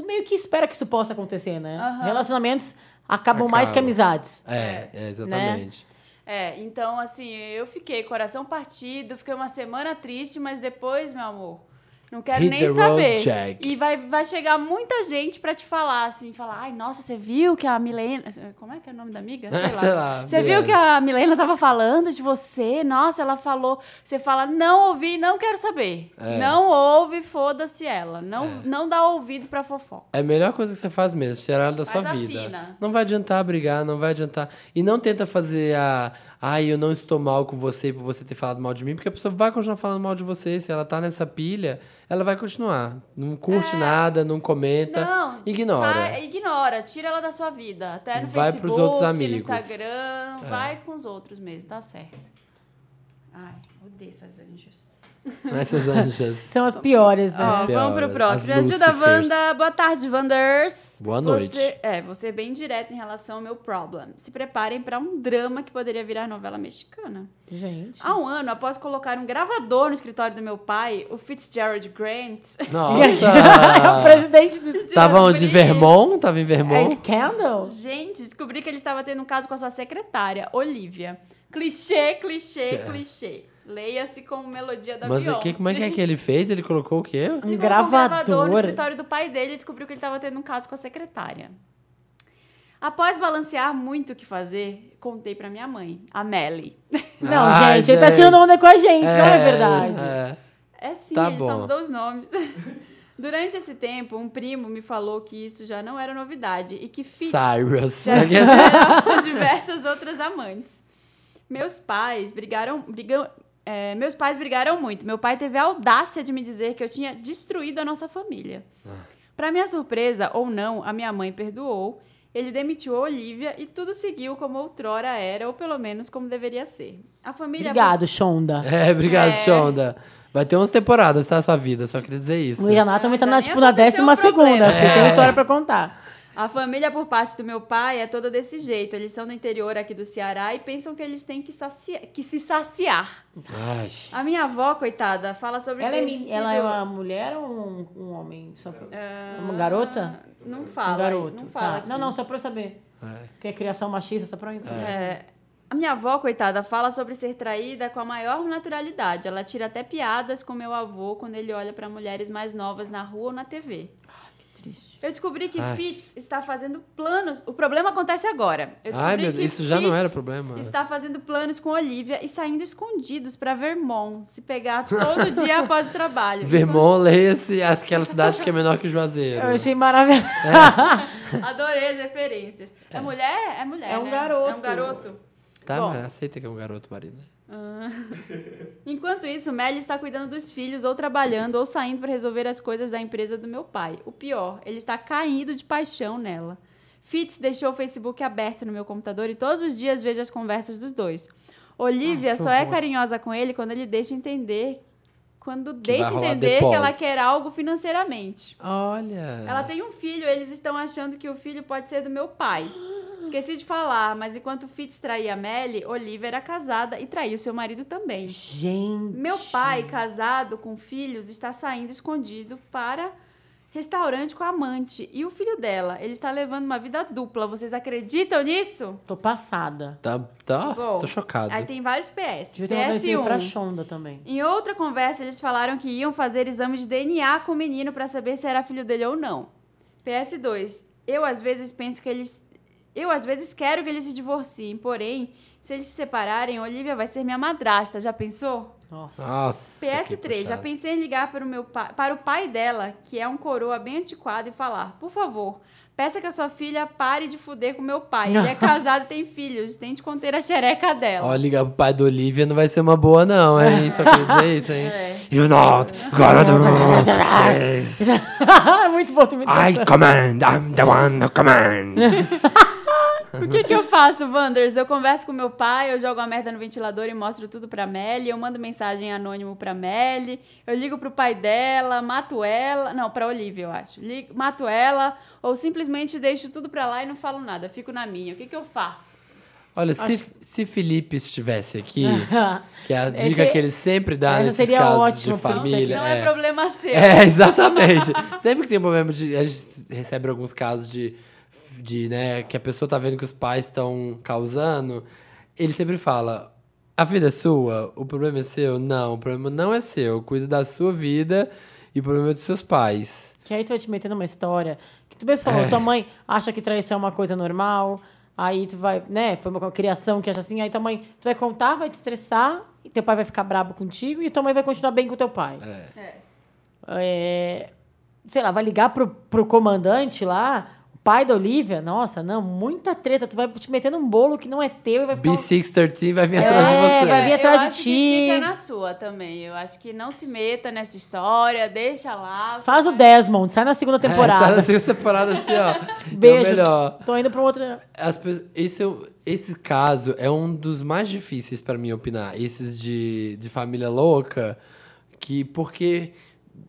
tu meio que espera que isso possa acontecer, né? Aham. Relacionamentos acabam mais que amizades. É, é, exatamente. É, então assim, eu fiquei coração partido, fiquei uma semana triste, mas depois, meu amor, não quero Hit nem saber. E vai, vai chegar muita gente pra te falar, assim, falar, ai, nossa, você viu que a Milena. Como é que é o nome da amiga? Sei <laughs> lá. Sei lá, Você viu que a Milena tava falando de você? Nossa, ela falou. Você fala, não ouvi, não quero saber. É. Não ouve, foda-se ela. Não, não dá ouvido pra fofoca. É a melhor coisa que você faz mesmo, tirar ela da Faz sua vida. fina. Não vai adiantar brigar, não vai adiantar. E não tenta fazer a. Ai, eu não estou mal com você por você ter falado mal de mim, porque a pessoa vai continuar falando mal de você. Se ela tá nessa pilha, ela vai continuar. Não curte nada, não comenta. É. Não, ignora. sai- ignora, tira ela da sua vida. Até no Vai Facebook, pros outros amigos. no Instagram, É. vai com os outros mesmo, tá certo. Ai, odeio essas anjas. <laughs> Essas anjas. São as piores, né? Ó, As vamos pro piores, próximo. Me ajuda. Wanda. Boa tarde, Wanders. Boa noite. Você, é, você é bem direto em relação ao meu problem. Se preparem pra um drama que poderia virar novela mexicana. Gente. Há um ano, após colocar um gravador no escritório do meu pai, o Fitzgerald Grant, <laughs> é <laughs> o Nossa! presidente do... Tava onde? Vermont? Tava em É Vermont? Scandal? Gente, descobri que ele estava tendo um caso com a sua secretária, Olivia. Clichê, clichê, clichê. Leia-se como melodia da Mas Beyoncé. aqui, como é que é que ele fez? Ele colocou o quê? Um Ele colocou um gravador no gravador. escritório do pai dele e descobriu que ele estava tendo um caso com a secretária. Após balancear muito o que fazer, contei pra minha mãe, a Melly. <laughs> Não, Ah, gente, ele tá tirando onda com a gente, não é verdade. é. É sim, Tá ele só bom. mudou os nomes. <laughs> Durante esse tempo, um primo me falou que isso já não era novidade e que Fitz Cyrus. já <laughs> tiveram diversas outras amantes. Meus pais brigaram, brigam, é, meus pais brigaram muito. Meu pai teve a audácia de me dizer que eu tinha destruído a nossa família. Para minha surpresa ou não, a minha mãe perdoou. Ele demitiu a Olivia e tudo seguiu como outrora era, ou pelo menos como deveria ser. A família Obrigado, Shonda. É, obrigado, É. Shonda. Vai ter umas temporadas, tá? Sua vida, só queria dizer isso. O Renato também tá Ainda na, tipo, na décima segunda, porque É. tem uma história pra contar. A família por parte do meu pai é toda desse jeito. Eles são do interior aqui do Ceará e pensam que eles têm que, sacia- que se saciar. Ai. A minha avó, coitada, fala sobre Ela é, sido- ela é uma mulher ou um, um homem? Só pra... Ah, Uma garota? Não Um fala. aí, garoto. Não fala. Tá. Não, não, só pra eu saber. É. Porque é criação machista, só pra eu entender. É, a minha avó, coitada, fala sobre ser traída com a maior naturalidade. Ela tira até piadas com meu avô quando ele olha pra mulheres mais novas na rua ou na TV. Triste. Eu descobri que Ai. Fitz está fazendo planos. O problema acontece agora. Eu descobri Ai, meu que Deus, isso já não era problema. Está fazendo planos com Olivia e saindo escondidos pra Vermont, se pegar todo <laughs> dia após o trabalho. Vermont, leia-se aquela cidade que é menor que Juazeiro. Eu achei maravilhoso. <laughs> Adorei as referências. É, mulher? É mulher. É um né? garoto. É um garoto. Tá, Bom. mas aceita que é um garoto, marido. Ah. <laughs> Enquanto isso, Melly está cuidando dos filhos, ou trabalhando, ou saindo para resolver as coisas da empresa do meu pai. O pior, ele está caindo de paixão nela. Fitz deixou o Facebook aberto no meu computador e todos os dias vejo as conversas dos dois. Olivia que só é carinhosa com ele quando ele deixa entender. Quando deixa rolar entender que ela depósito. quer algo financeiramente. Olha. Ela tem um filho, eles estão achando que o filho pode ser do meu pai. Esqueci de falar, mas enquanto Fitz traía a Melly, Olivia era casada e traiu seu marido também. Gente. Meu pai, casado com filhos, está saindo escondido para restaurante com a amante. E o filho dela, ele está levando uma vida dupla. Vocês acreditam nisso? Tô passada. Tá, tá, Bom, tô chocado. Aí tem vários PS. Devia ter um negocinho pra PS1. Shonda também. Em outra conversa, eles falaram que iam fazer exame de DNA com o menino pra saber se era filho dele ou não. PS2. Eu às vezes penso que eles. Eu às vezes quero que eles se divorciem, porém, se eles se separarem, Olivia vai ser minha madrasta. Já pensou? Nossa. Nossa. que PS3, já pensei em ligar para o, meu pai, para o pai dela, que é um coroa bem antiquado, e falar: por favor, peça que a sua filha pare de fuder com meu pai. Ele é <laughs> casado e tem filhos, tente conter a xereca dela. Ó, ligar pro pai do Olivia não vai ser uma boa, não, hein? <laughs> Só queria dizer isso, hein? É. You're not gonna do <laughs> this. É Muito bom tu me I command, I'm the one who commands. O que, que eu faço, Wanders? Eu converso com meu pai, eu jogo a merda no ventilador e mostro tudo pra Melly, eu mando mensagem anônimo pra Melly, eu ligo pro pai dela, mato ela. Não, pra Olivia, eu acho. Ligo, mato ela, ou simplesmente deixo tudo pra lá e não falo nada, fico na minha. O que, que eu faço? Olha, se, se Felipe estivesse aqui, <laughs> que é a Esse- dica que ele sempre dá nesses seria casos ótimo, de família. não é, problema seu. É, <laughs> exatamente. Sempre que tem um problema de. A gente recebe alguns casos de, de né, que a pessoa tá vendo que os pais estão causando. Ele sempre fala: a vida é sua, o problema é seu? Não, o problema não é seu. Cuida da sua vida e o problema é dos seus pais. Que aí tu vai te meter numa história que tu mesmo falou, É. tua mãe acha que traição é uma coisa normal, aí tu vai, né, foi uma criação que acha assim, aí tua mãe, tu vai contar, vai te estressar, e teu pai vai ficar brabo contigo, e tua mãe vai continuar bem com teu pai. É. É. É, sei lá, vai ligar pro, pro comandante lá, pai da Olivia, nossa, não, muita treta, tu vai te meter num bolo que não é teu e vai ficar... um- B613 vai vir É, atrás de você. vai vir eu atrás de acho ti. Que fica na sua também. Eu acho que não se meta nessa história, deixa lá. Faz o Desmond, sai na segunda É, sai temporada. na segunda temporada assim, ó. <laughs> Beijo. Melhor. Tô indo pra outra... As esse, esse caso é um dos mais difíceis para mim opinar. Esses de, de família louca, que porque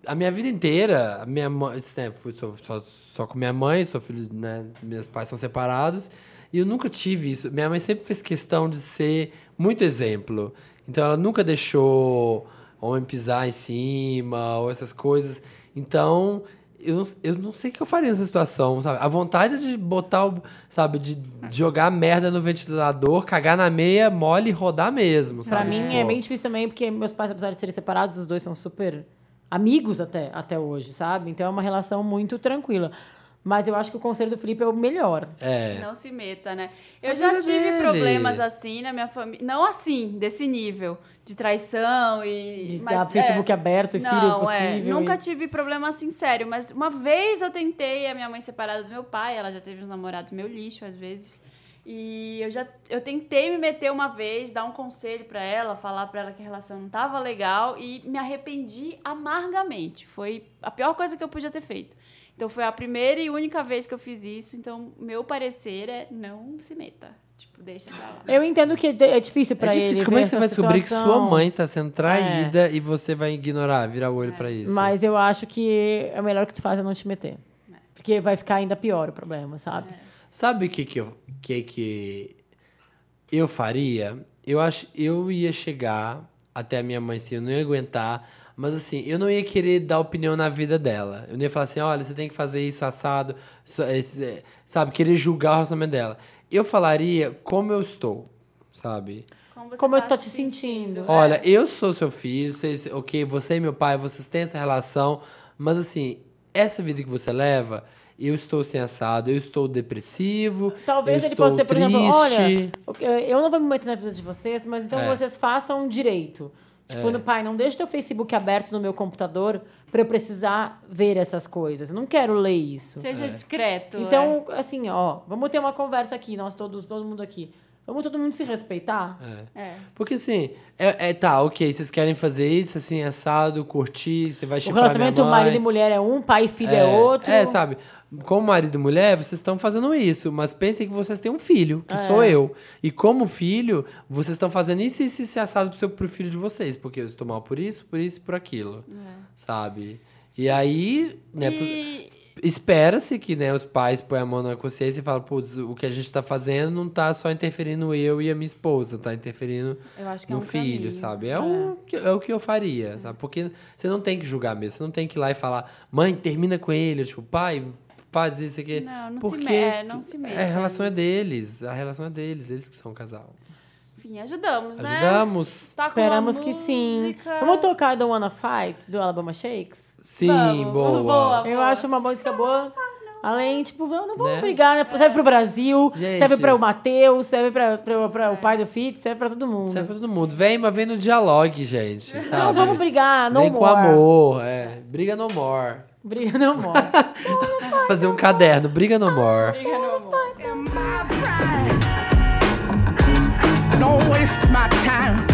a minha vida inteira, a minha mãe, né, fui só, só, só com minha mãe, sou filho, né, meus pais são separados, e eu nunca tive isso. Minha mãe sempre fez questão de ser muito exemplo. Então ela nunca deixou homem pisar em cima ou essas coisas. Então, eu não, eu não sei o que eu faria nessa situação, sabe? A vontade de botar o, sabe, de, jogar merda no ventilador, cagar na meia, mole e rodar mesmo, sabe? Pra mim Tipo, é bem difícil também, porque meus pais, apesar de serem separados, os dois são super amigos até, até hoje, sabe? Então é uma relação muito tranquila. Mas eu acho que o conselho do Felipe é o melhor. É. Não se meta, né? A Eu já tive dele. problemas assim na minha família. Não assim, desse nível. De traição e. De mas, dar Facebook aberto e filho não, é, possível. Nunca e- tive problema assim sério, mas uma vez eu tentei a minha mãe separada do meu pai, ela já teve uns namorados meu lixo às vezes. E eu já eu tentei me meter uma vez, dar um conselho pra ela, falar pra ela que a relação não tava legal e me arrependi amargamente. Foi a pior coisa que eu podia ter feito. Então foi a primeira e única vez que eu fiz isso, então meu parecer é não se meta. Tipo, deixa pra lá. Eu entendo que é difícil É pra ele. difícil. Como é que você vai descobrir que situação, sua mãe está sendo traída e você vai ignorar, virar o olho pra isso? Mas eu acho que é melhor que tu faz é não te meter. Porque vai ficar ainda pior o problema, sabe? Sabe o que que eu, que que eu faria? Eu acho eu ia chegar até a minha mãe assim, eu não ia aguentar, mas assim, eu não ia querer dar opinião na vida dela. Eu não ia falar assim, olha, você tem que fazer isso assado, esse- é, sabe, querer julgar o relacionamento dela. Eu falaria como eu estou, sabe? Como, Como eu tá tô se te sentindo. Olha, eu sou seu filho, vocês, ok, você e meu pai, vocês têm essa relação, mas assim, essa vida que você leva, eu estou sem assado, eu estou depressivo. Talvez eu ele estou possa ser, por exemplo, triste. olha, eu não vou me meter na vida de vocês, mas então É. vocês façam direito. Tipo, no pai, não deixa teu Facebook aberto no meu computador pra eu precisar ver essas coisas. Eu não quero ler isso. Seja discreto. Então, assim, ó, vamos ter uma conversa aqui, nós todos, todo mundo aqui. Vamos todo mundo se respeitar? É. é. Porque assim, é, é, tá, ok, vocês querem fazer isso, assim, assado, curtir, você vai O chifrar minha relacionamento mãe. marido e mulher é um, pai e filho é, outro. É, sabe? Como marido e mulher, vocês estão fazendo isso, mas pensem que vocês têm um filho, que É. sou eu. E como filho, vocês estão fazendo isso e isso, isso assado pro, seu, pro filho de vocês, porque eu estou mal por isso, por isso e por aquilo. Sabe? E aí, né, E- espera-se que né, os pais põem a mão na consciência e falam, putz, o que a gente tá fazendo não tá só interferindo eu e a minha esposa, tá interferindo é no um filho, caminho. sabe? É, O, que- é o que eu faria, sabe? Porque você não tem que julgar mesmo, você não tem que ir lá e falar, mãe, termina com ele, tipo, pai, faz isso aqui. Não, não se Porque me- é, não se meta A relação é deles, a relação é deles, eles que são um casal. Enfim, ajudamos, né? Ajudamos? Tá com Esperamos que sim. música- Vamos tocar Don't Wanna Fight, do Alabama Shakes? Sim, Vamos, boa. boa. Eu acho uma música boa. Além, tipo, vamos, não vamos Né? brigar, né? Serve pro Brasil, Gente. serve para o Matheus, serve para o pai do Fit, serve pra todo mundo. Serve pra todo mundo. Vem, mas vem no dialogue, gente, sabe? Não vamos brigar, não Vem com amor, é. Briga no more. Briga não more. <laughs> Fazer um caderno, briga no more. Briga no amor. pride. Don't waste my time.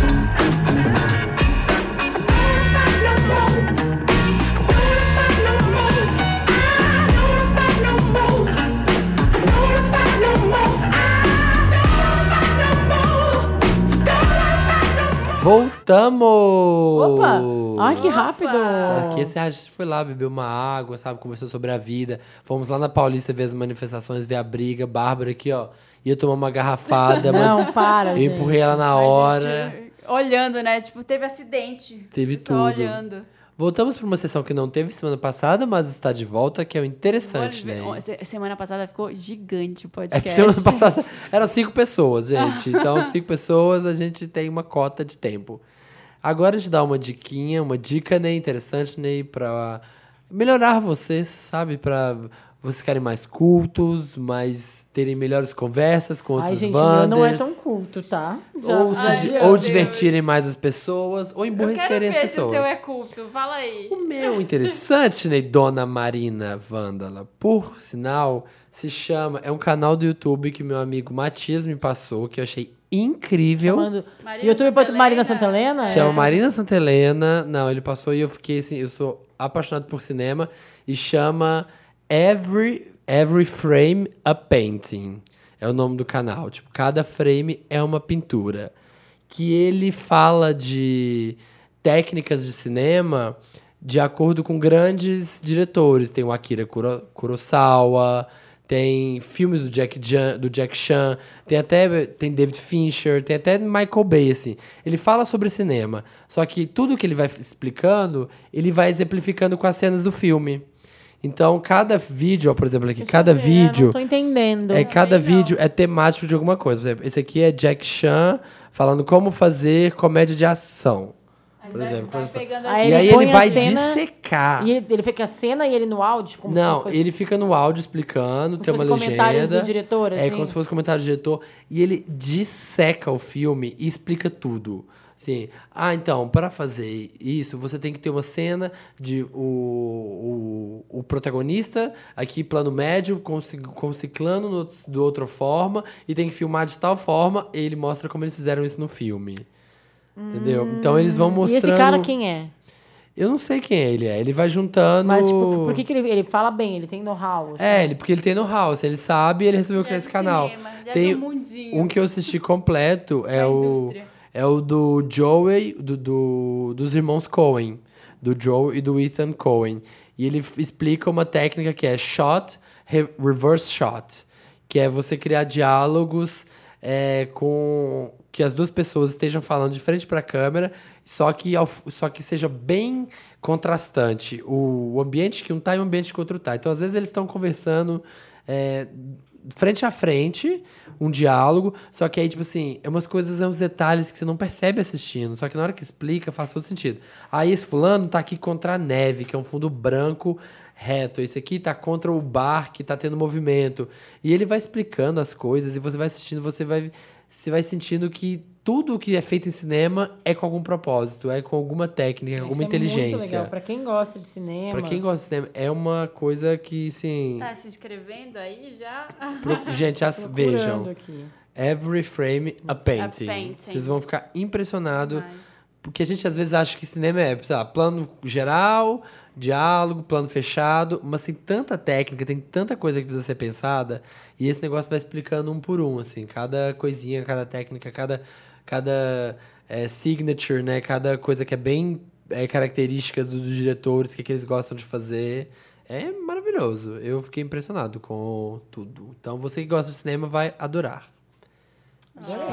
Voltamos! Opa! Ai, que rápido! Aqui esse a gente foi lá, bebeu uma água, sabe? Conversou sobre a vida. Fomos lá na Paulista ver as manifestações, ver a briga. Bárbara aqui, ó. Ia tomar uma garrafada, <laughs> Não, mas para, eu gente. empurrei ela na hora. olhando, né? Tipo, teve acidente. Teve Só tudo. olhando. Voltamos para uma sessão que não teve semana passada, mas está de volta, que é o interessante, né? se- Semana passada ficou gigante o É, podcast. semana passada eram cinco pessoas, <laughs> gente. Então, cinco pessoas, a gente tem uma cota de tempo. Agora a gente dá uma diquinha, uma dica, né, interessante, né, pra melhorar vocês, sabe? Pra vocês ficarem mais cultos, mais terem melhores conversas com outros Ai, gente, meu não é tão culto, tá? Ou, se Ai, di- ou divertirem mais as pessoas, ou Eu quero emborrecerem as ver se o pessoas. seu é culto. Fala aí. O meu interessante, né, Dona Marina Vândala, por sinal, se chama. É um canal do YouTube que meu amigo Matias me passou, que eu achei incrível. Chamando... Marina YouTube Santelena. Marina Santelena? Chama É. Marina Santelena. Não, ele passou e eu fiquei assim, eu sou apaixonado por cinema. E chama Every, Every Frame a Painting. É o nome do canal. Tipo, cada frame é uma pintura. Que ele fala de técnicas de cinema de acordo com grandes diretores. Tem o Akira Kuro- Kurosawa, tem filmes do Jack, Chan, do Jack Chan, tem até tem David Fincher, tem até Michael Bay, assim. Ele fala sobre cinema, só que tudo que ele vai explicando, ele vai exemplificando com as cenas do filme. Então, cada vídeo, ó, por exemplo, aqui, Deixa cada eu ver, vídeo Não tô entendendo. é, cada vídeo é temático de alguma coisa. Por exemplo, esse aqui é Jack Chan falando como fazer comédia de ação. Por vai- exemplo, vai pegando Aí e aí ele vai cena dissecar. E ele, ele fica a cena e ele no áudio? Como Não, se fosse... ele fica no áudio explicando, tem se uma legenda. do diretor, É assim? como se fosse comentário do diretor. E ele disseca o filme e explica tudo. Assim, ah, então, para fazer isso, você tem que ter uma cena de o, o, o protagonista, aqui plano médio, com, com ciclano no, do outra forma, e tem que filmar de tal forma, e ele mostra como eles fizeram isso no filme. Entendeu? Então eles vão E mostrando. esse cara quem é? Eu não sei quem ele é. Ele vai juntando. Mas, tipo, por que, que ele, ele fala bem? Ele tem know-how? assim? É, ele, porque ele tem know-how, assim, ele sabe e ele resolveu criar é esse canal. cinema, é tem um que eu assisti completo é o indústria. É o do Joey, do, do- dos irmãos Coen, do Joe e do Ethan Coen. E ele explica uma técnica que é shot re- reverse shot, que é você criar diálogos é, com que as duas pessoas estejam falando de frente para a câmera, só que só que seja bem contrastante o, o ambiente que um tá e o ambiente que o outro tá. Então às vezes eles estão conversando é, frente a frente, um diálogo, só que aí, tipo assim, é umas coisas, é uns detalhes que você não percebe assistindo, só que na hora que explica faz todo sentido. Aí esse fulano tá aqui contra a neve, que é um fundo branco reto. Esse aqui tá contra o bar que tá tendo movimento. E ele vai explicando as coisas e você vai assistindo, você vai, você vai sentindo que tudo que é feito em cinema é com algum propósito, é com alguma técnica, Isso alguma é inteligência. Muito legal. Pra quem gosta de cinema. Pra quem gosta de cinema, é uma coisa que, assim. Tá se inscrevendo aí já? pro- Gente, as, <laughs> vejam. Aqui. Every frame a painting. painting. Vocês vão ficar impressionados. Porque a gente às vezes acha que cinema é, sei lá, plano geral, diálogo, plano fechado, mas tem tanta técnica, tem tanta coisa que precisa ser pensada, e esse negócio vai explicando um por um, assim, cada coisinha, cada técnica, cada, cada é, signature, né, cada coisa que é bem é, característica dos diretores, o que, que eles gostam de fazer, É maravilhoso. Eu fiquei impressionado com tudo. Então, você que gosta de cinema vai adorar. Adorei.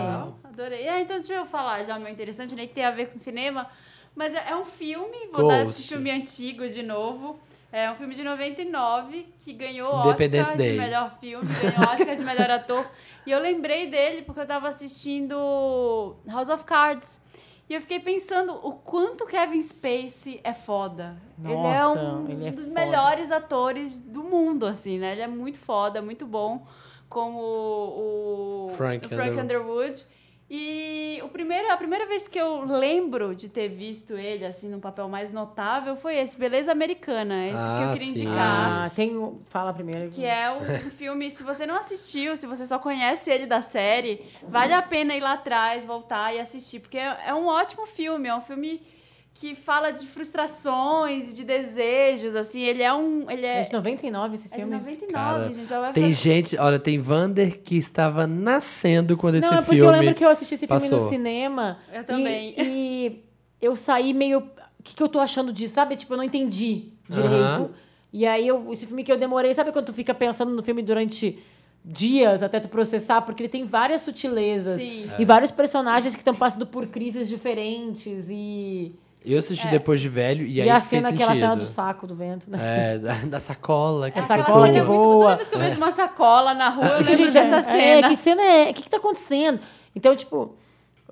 Adorei. Ah, então deixa eu falar já meu interessante, nem que tem a ver com cinema. Mas é é um filme, vou dar Ghost. esse filme antigo de novo. É um filme de 99 que ganhou Oscar Day. de melhor filme, ganhou o Oscar de melhor ator. E eu lembrei dele porque eu tava assistindo House of Cards. E eu fiquei pensando o quanto Kevin Spacey é foda. ele é Nossa, um ele é dos foda. melhores atores do mundo, assim, né? Ele é muito foda, muito bom. Como o, o Frank o Frank Underwood. Underwood. E o primeiro, a primeira vez que eu lembro de ter visto ele, assim, num papel mais notável, foi esse, Beleza Americana. Esse que eu Ah, queria sim. indicar. Ah, tem. um- Fala primeiro. Que é um filme, se você não assistiu, se você só conhece ele da série, vale a pena ir lá atrás, voltar e assistir, porque é é um ótimo filme, é um filme que fala de frustrações e de desejos, assim, ele é um, ele É é, de 99 esse é de filme. 99, Cara, gente, já vai Tem fazer- gente, olha, tem Vander que estava nascendo quando esse Não, é porque filme eu lembro que eu assisti esse filme passou. no cinema. Eu e- também. E, eu saí meio. O que, que eu tô achando disso? Sabe? Tipo, eu não entendi direito. Aham. E aí, eu, esse filme que eu demorei. Sabe quando tu fica pensando no filme durante dias até tu processar? Porque ele tem várias sutilezas. Sim. E vários personagens que estão passando por crises diferentes. E. Eu assisti depois de velho e, E, aí a fez cena, aquela sentido. cena do saco do vento, né? É, da, da sacola. Que É Aquela sacola cena que é muito- voa. Toda vez que eu vejo uma sacola na rua, eu Gente, lembro dessa é, cena. que cena é? O que, que tá acontecendo? Então, tipo,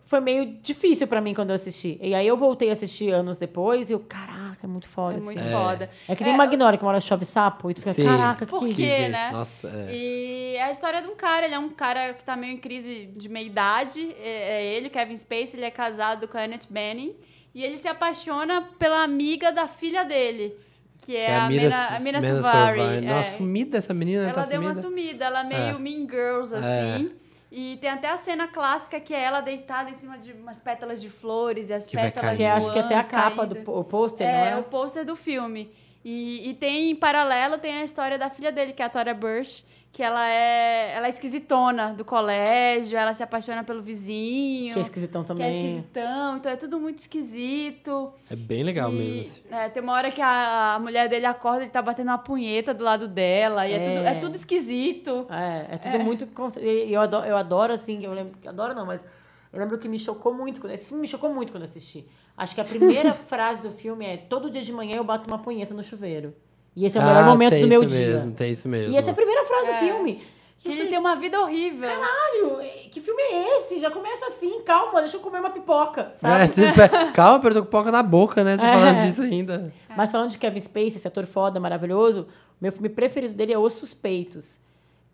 foi meio difícil pra mim quando eu assisti. E aí eu voltei a assistir anos depois e eu, caraca, é muito foda. É muito filme. foda. É que nem Magnolia, que uma hora chove sapo, e tu fica, Sim. caraca, que Por que... quê? né? Nossa, é. E é a história de um cara, ele é um cara que tá meio em crise de meia idade. É, é ele, Kevin Spacey, ele é casado com a Annette Bening. E ele se apaixona pela amiga da filha dele, que é, Que a Mina, a Mina Suvari. é. Nossa, sumida essa menina, Ela tá deu uma sumida. sumida, ela é meio É. Mean Girls, assim. E tem até a cena clássica que é ela deitada em cima de umas pétalas de flores e as Que pétalas Que acho que até a capa do pôster, não É, é? o pôster do filme. E, e tem, em paralelo, tem a história da filha dele, que é a Tora Burch, que ela é, ela é esquisitona do colégio, ela se apaixona pelo vizinho. Que é esquisitão que é também. esquisitão, então é tudo muito esquisito. É bem legal E, mesmo. assim. é, tem uma hora que a, a mulher dele acorda, ele tá batendo uma punheta do lado dela, e é, É. tudo, é tudo esquisito. É, é tudo muito. cons- e Eu adoro, eu adoro, assim, eu lembro. Adoro não, mas eu lembro que me chocou muito. Quando, esse filme me chocou muito quando eu assisti. Acho que a primeira <laughs> frase do filme é: todo dia de manhã eu bato uma punheta no chuveiro. E esse é o melhor Ah, momento do meu isso dia. mesmo, tem isso mesmo. E essa é a primeira frase do filme. Que ele tem uma vida horrível. Caralho, que filme é esse? Já começa assim, calma, deixa eu comer uma pipoca. É, Sabe? você espera- Calma, eu tô com pipoca na boca, né? Você É. falando disso ainda. Mas falando de Kevin Spacey, esse ator foda, maravilhoso, meu filme preferido dele é Os Suspeitos,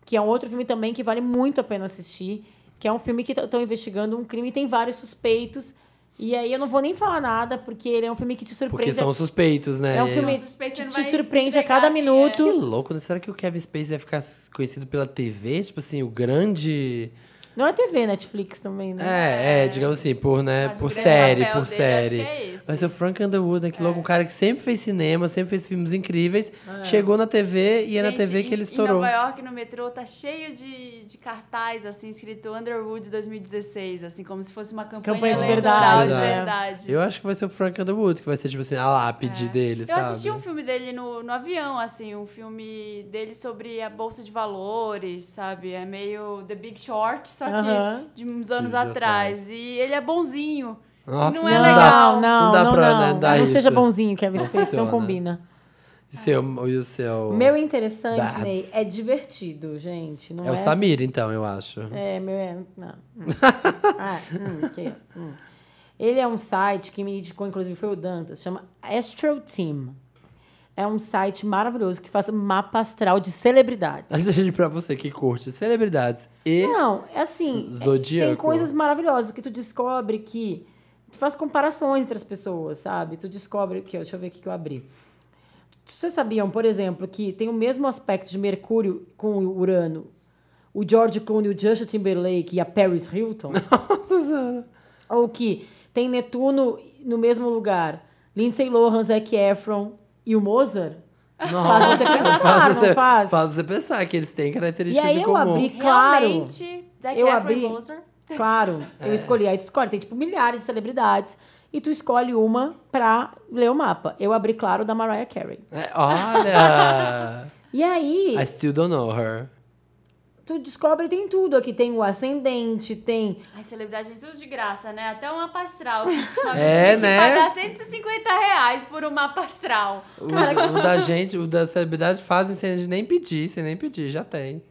que é um outro filme também que vale muito a pena assistir, que é um filme que estão investigando um crime e tem vários suspeitos. E aí eu não vou nem falar nada, porque ele é um filme que te Porque surpreende. são suspeitos, né? É um filme São suspeitos, que te surpreende a cada é. minuto. Que louco, né? Será que o Kevin Spacey vai ficar conhecido pela TV? Tipo assim, o grande... Não é TV, Netflix também, né? É, é, digamos assim, por, né, Mas por série, por dele, série. acho que é esse. Vai ser o Frank Underwood, né? Que louco, um cara que sempre fez cinema, sempre fez filmes incríveis, É. chegou na TV e é na TV que ele estourou. Em Nova York, no metrô, tá cheio de, de cartaz, assim, escrito Underwood 2016, assim, como se fosse uma campanha, Campanha de verdade, de né? verdade. Eu acho que vai ser o Frank Underwood, que vai ser, tipo assim, a lápide dele, É. Eu sabe? assisti um filme dele no, no avião, assim, um filme dele sobre a Bolsa de Valores, sabe? É meio The Big Short, só que de uns anos de atrás. E ele é bonzinho. Nossa, não é não legal. dá. Não, não, Não não, dá não. pra, né, dar não isso. seja bonzinho, Kevin Não Spacey, não combina. E o seu, e o seu... Meu interessante, Babs. Ney, é divertido, gente. Não É o é Samir, então, eu acho. É, meu é. Não. Hum. <laughs> ah, hum, que, hum. Ele é um site que me indicou, inclusive, foi o Dantas, chama Astro Team. É um site maravilhoso que faz mapa astral de celebridades. Mas gente, pra você que curte celebridades e... Não, é assim. é- Zodíaco. Tem coisas maravilhosas que tu descobre que. Tu faz comparações entre as pessoas, sabe? Tu descobre que. Deixa eu ver o que eu abri. Vocês sabiam, por exemplo, que tem o mesmo aspecto de Mercúrio com o Urano? O George Clooney, o Justin Timberlake e a Paris Hilton? <laughs> Nossa senhora. Ou que tem Netuno no mesmo lugar? Lindsay Lohan, Zac Efron e o Mozart? Faz você pensar, Faz não você, faz? faz você pensar que eles têm E características aí em eu comum. abri, claro. Realmente, Eu abri- e Mozart. Claro, eu escolhi. Aí tu escolhe, tem tipo milhares de celebridades. e tu escolhe uma pra ler o mapa. Eu abri, claro, da Mariah Carey. É, olha! <laughs> E aí, I still don't know her. Tu descobre, tem tudo aqui. Tem o ascendente, tem... Ai, celebridade é tudo de graça, né? Até um mapa astral. <laughs> É, né? pagar 150 reais por um mapa astral. O, o da gente, o da celebridade fazem sem a gente nem pedir, sem nem pedir, já tem.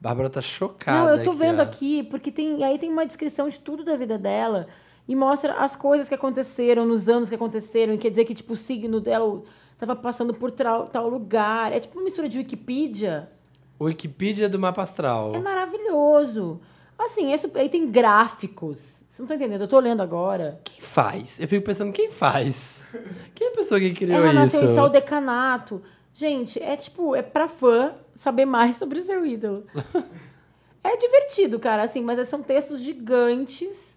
Bárbara tá chocada. Não, eu tô vendo ó. aqui, porque tem aí tem uma descrição de tudo da vida dela e mostra as coisas que aconteceram nos anos que aconteceram. E quer dizer que, tipo, o signo dela tava passando por tal, tal lugar. É tipo uma mistura de Wikipedia. Wikipedia do mapa astral. É maravilhoso. Assim, super- aí tem gráficos. Você não tá entendendo? Eu tô olhando agora. Quem faz? Eu fico pensando, quem faz? Quem é a pessoa que criou Ela isso? em tal decanato. Gente, é tipo, é pra fã saber mais sobre o seu ídolo. <laughs> é divertido, cara, assim, mas são textos gigantes.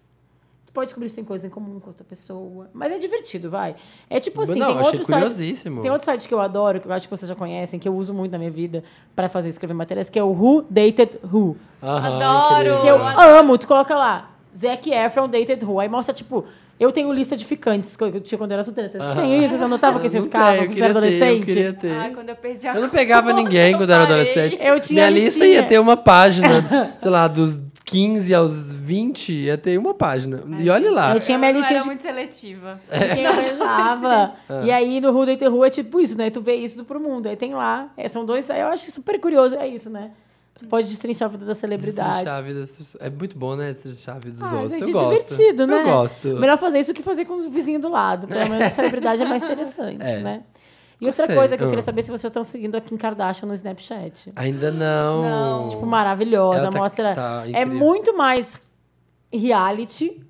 Tu pode descobrir se tem coisa em comum com outra pessoa. Mas é divertido, vai. É tipo assim, Não, tem achei outro site. curiosíssimo. Tem outro site que eu adoro, que eu acho que vocês já conhecem, que eu uso muito na minha vida pra fazer escrever matérias, que é o Who Dated Who. Aham, Adoro! incrível. Que eu amo, tu coloca lá, Zac Efron Dated Who. Aí mostra, tipo, eu tenho lista de ficantes que eu tinha quando eu era solteira. Vocês têm isso? Vocês anotavam que você ficava quando você era queria ter, eu adolescente? queria ter. Ai, quando eu perdi a Eu não pegava ninguém quando eu era adolescente. Eu tinha Minha lista listinha. ia ter uma página, <laughs> sei lá, dos 15 aos 20, ia ter uma página. e olha lá. Eu tinha minha não listinha era de- muito seletiva. Quem <laughs> eu beijava. E aí no Who Dated Who é tipo isso, né? Tu vê isso pro mundo. Aí tem lá. é, são dois. Eu acho super curioso. É isso, né? Tu pode destrinchar a vida das celebridades. Destrinchar a vida das- É muito bom, né? Destrinchar a vida dos Ah, outros. gente, eu é gosto. divertido, né? Eu gosto. Melhor fazer isso que fazer com o vizinho do lado. Pelo menos a celebridade é mais <laughs> interessante, É. né? E outra Gostei. coisa que eu Ah. queria saber é se vocês estão seguindo a Kim Kardashian no Snapchat. Ainda não. Tipo, maravilhosa. Tá- Mostra. tá é muito mais reality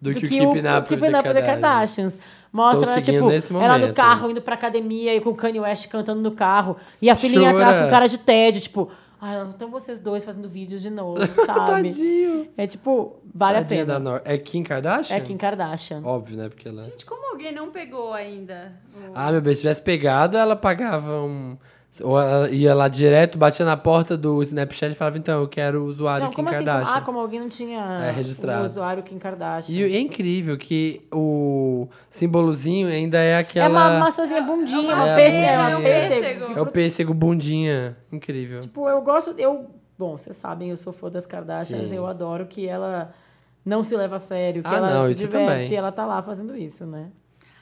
Do, do que, que, o Keeping Up Keeping Up the Kardashians. Mostra ela, tipo, ela no carro indo pra academia e com o Kanye West cantando no carro. E a filhinha Chora. atrás com cara de tédio, tipo, ah, então vocês dois fazendo vídeos de novo, <laughs> sabe? Tadinho. É tipo, vale Tadinha a pena. da Nor- É Kim Kardashian? É Kim Kardashian. Óbvio, né? Porque ela... Gente, como alguém não pegou ainda? o- Ah, meu bem, se tivesse pegado, ela pagava um... Ou ela ia lá direto, batia na porta do Snapchat e falava, então, eu quero o usuário Não, Kim como assim? Como, Kardashian. ah, como alguém não tinha É, registrado. o usuário Kim Kardashian. E é incrível que o simbolozinho ainda é É aquela... uma maçãzinha bundinha, É uma uma pêssego. bundinha. É uma É um pêssego. É o pêssego bundinha. Incrível. Tipo, eu gosto. Eu, bom, vocês sabem, eu sou fã das Kardashians. Sim. Eu adoro que ela não se leva a sério, que Ah, ela não, se isso diverte também. e ela tá lá fazendo isso, né?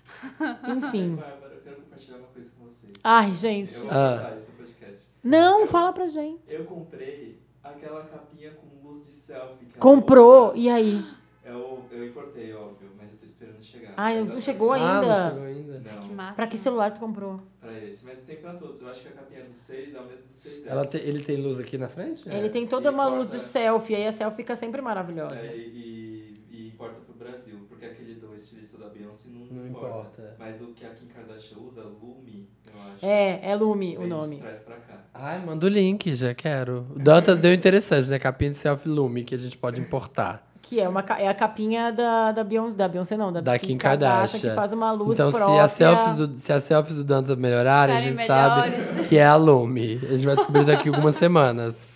<laughs> Enfim. Bárbara, eu quero compartilhar uma coisa com. Ai, gente. Eu vou Ah. esse podcast. Não, eu, fala pra gente. Eu comprei aquela capinha com luz de selfie. Comprou, e aí? Eu, eu importei, óbvio, mas eu tô esperando chegar. Ai, não chegou Ah, ainda. não chegou ainda. Não, Que massa. Pra que celular tu comprou? pra esse. Mas tem pra todos. Eu acho que a capinha do 6 é o mesmo do 6S. Ela te- ele tem luz aqui na frente? Ele tem toda ele uma corta- luz de selfie, aí a selfie fica sempre maravilhosa. É, e importa pro Brasil, porque aquele do estilista da Beyoncé não, Não importa. importa. Mas o que a Kim Kardashian usa, Lumi, eu acho. É, é Lume o nome. Traz pra cá. Ai, manda o link, já quero. O Dantas deu interessante, né? Capinha de selfie Lume, que a gente pode importar. Que é, uma, é a capinha da, da Beyoncé, da Beyoncé não, da, Da Kim Kardashian. que faz uma luz então, própria. se as, selfies do, se as selfies do Dantas melhorarem, a gente sabe melhores. que é a Lume. A gente vai descobrir daqui a algumas <laughs> semanas.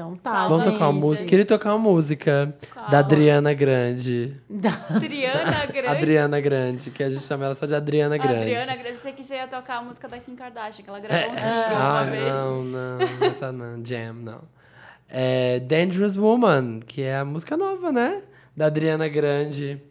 Então tá, Vamos gente. tocar uma música. Queria tocar uma música da Adriana Grande. Adriana <laughs> Grande. Adriana Grande, que a gente chama ela só de Adriana Grande. Adriana Grande. Pensei que você ia tocar a música da Kim Kardashian, que ela gravou um É. single Ah, uma vez. não, não, essa não, Jam, não. É Dangerous Woman, que é a música nova, né? Da Adriana Grande.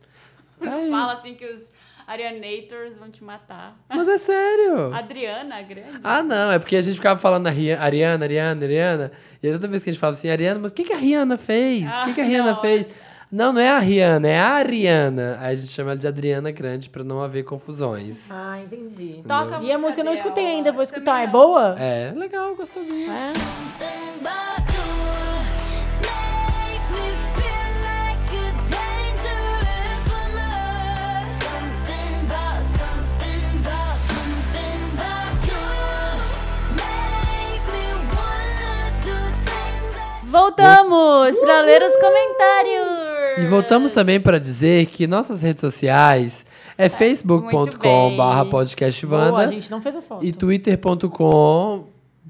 Tá. Fala assim que os Arianators vão te matar. Mas é sério. <laughs> Adriana Grande? Ah, não, é porque a gente ficava falando Ariana, Ariana, Ariana. E aí toda vez que a gente falava assim, Ariana, mas o que, que a Rihanna fez? O que, que a Ah, Rihanna não, fez? Não, não é a Rihanna, é a Ariana. Aí a gente chama ela de Adriana Grande pra não haver confusões. Ah, entendi. Toca E a música eu não escutei ainda, vou escutar. É boa? É, legal, gostosinho. É? Voltamos pra ler os comentários. E voltamos também para dizer que nossas redes sociais é facebook.com barra bem. podcast Boa, a Wanda gente não fez a foto. e twitter.com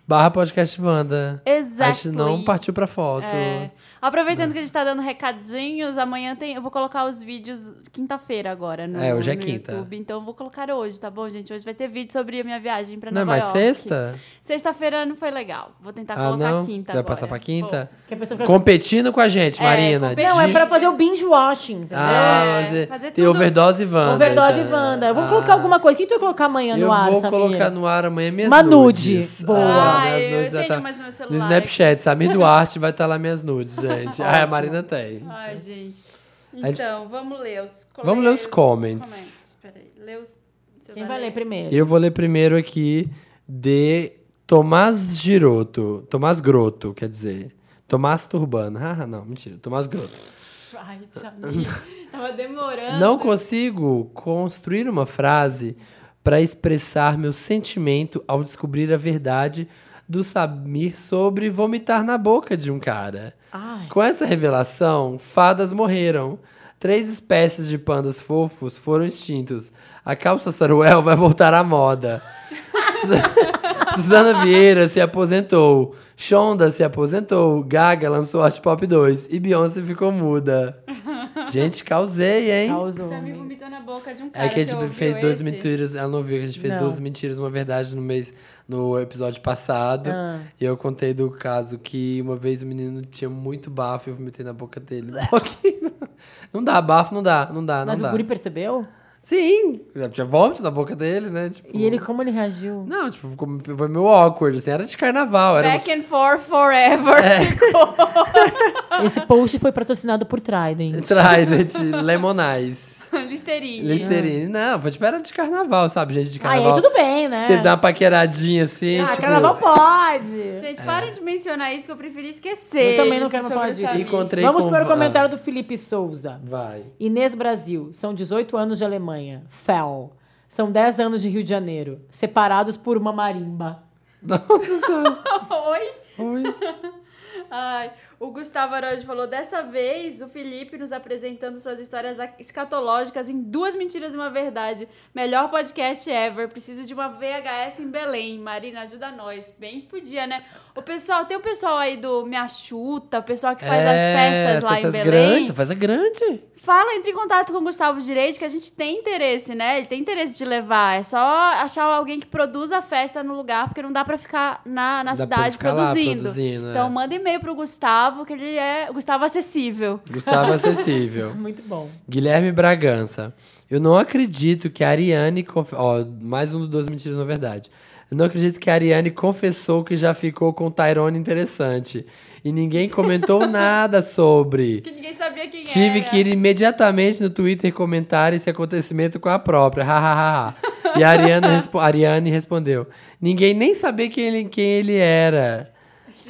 barra podcast Wanda. A gente não partiu pra foto. É. Aproveitando que a gente tá dando recadinhos, amanhã tem, eu vou colocar os vídeos quinta-feira agora no, É, hoje é no quinta. YouTube. Então eu vou colocar hoje, tá bom, gente? Hoje vai ter vídeo sobre a minha viagem pra Não é Nova mais York. sexta? Sexta-feira não foi legal. Vou tentar Ah, colocar não? quinta Você vai agora. passar pra quinta? Fica- Competindo com a gente, É, Marina. competindo. Não, é pra fazer o binge watching, entendeu? Ah, É, mas é- fazer tem tudo- overdose Wanda. Overdose então. Wanda. Vamos Ah. colocar alguma coisa. O que tu vai colocar amanhã Eu no ar, vou Samir? colocar no ar amanhã minhas Uma nude. nudes. Boa. Ah, minhas eu tenho tá- mais no meu No celular. Snapchat, Samir Duarte vai estar lá minhas nudes, <laughs> gente. <laughs> ah, a Marina tem. Ai, gente. gente- Então, vamos ler os Vamos ler os comments. Peraí, lê os... você Quem vai ler primeiro? Eu vou ler primeiro aqui de Tomás Giroto. Tomás Groto, quer dizer. Tomás Turbano. <laughs> Ah, não, mentira. Tomás Groto. Ai. <laughs> Tava demorando. Não consigo construir uma frase para expressar meu sentimento ao descobrir a verdade do Samir sobre vomitar na boca de um cara. Ai. Com essa revelação, fadas morreram. Três espécies de pandas fofos foram extintos. A calça saruel vai voltar à moda. <laughs> Su- Suzana Vieira se aposentou. Shonda se aposentou. Gaga lançou Hot Pop 2. E Beyoncé ficou muda. Gente, causei, hein? Causou. Samir vomitou na boca de um cara. É que a você gente fez duas esse? mentiras, ela não viu, que a gente fez Não. duas mentiras, uma verdade no mês, no episódio passado. Ah. E eu contei do caso que uma vez o menino tinha muito bafo e eu vomitei na boca dele. Um pouquinho. <laughs> Não dá, bafo não dá, não dá, não Mas dá. o guri percebeu? Sim, tinha vômito na boca dele, né? Tipo, E ele, como ele reagiu? Não, tipo, ficou- foi meio awkward, assim, era de carnaval. Era Back and forth forever. É. <laughs> Esse post foi patrocinado por Trident. Trident, Lemonais. <laughs> Listerine. Listerine. Não, foi tipo, era de carnaval, sabe? Gente de Ah, aí carnaval. tudo bem, né? Você dá uma paqueradinha assim, Ah, tipo... carnaval pode. Gente, parem de mencionar isso que eu preferi esquecer. Eu também não quero falar disso. Encontrei Vamos com... para o ah, comentário do Felipe Souza. Vai. Inês Brasil, são 18 anos de Alemanha. Fel. São 10 anos de Rio de Janeiro. Separados por uma marimba. Nossa senhora. <laughs> Oi? Oi. <laughs> Ai, o Gustavo Araújo falou: dessa vez o Felipe nos apresentando suas histórias escatológicas em duas mentiras e uma verdade. Melhor podcast ever. Preciso de uma VHS em Belém. Marina, ajuda nós. Bem podia, né? O pessoal, tem o pessoal aí do Me Achuta, o pessoal que faz as festas lá É, em faz Belém. Grande, faz a grande. Fala, entre em contato com o Gustavo Direito, que a gente tem interesse, né? Ele tem interesse de levar. É só achar alguém que produza a festa no lugar, porque não dá pra ficar na, na Dá cidade produzindo. produzindo, Então é. manda e-mail pro Gustavo, que ele é o Gustavo acessível. Gustavo <laughs> Acessível. Muito bom. Guilherme Bragança. Eu não acredito que a Ariane. Conf... Ó, mais um dos dois mentiras, na verdade. Eu não acredito que a Ariane confessou que já ficou com o Tyrone interessante. E ninguém comentou <laughs> nada sobre. Que ninguém sabia quem Tive era. que ir imediatamente no Twitter comentar esse acontecimento com a própria. Hahaha. e a Ariana <laughs> respo- Ariane respondeu: Ninguém nem sabia quem ele, quem ele era.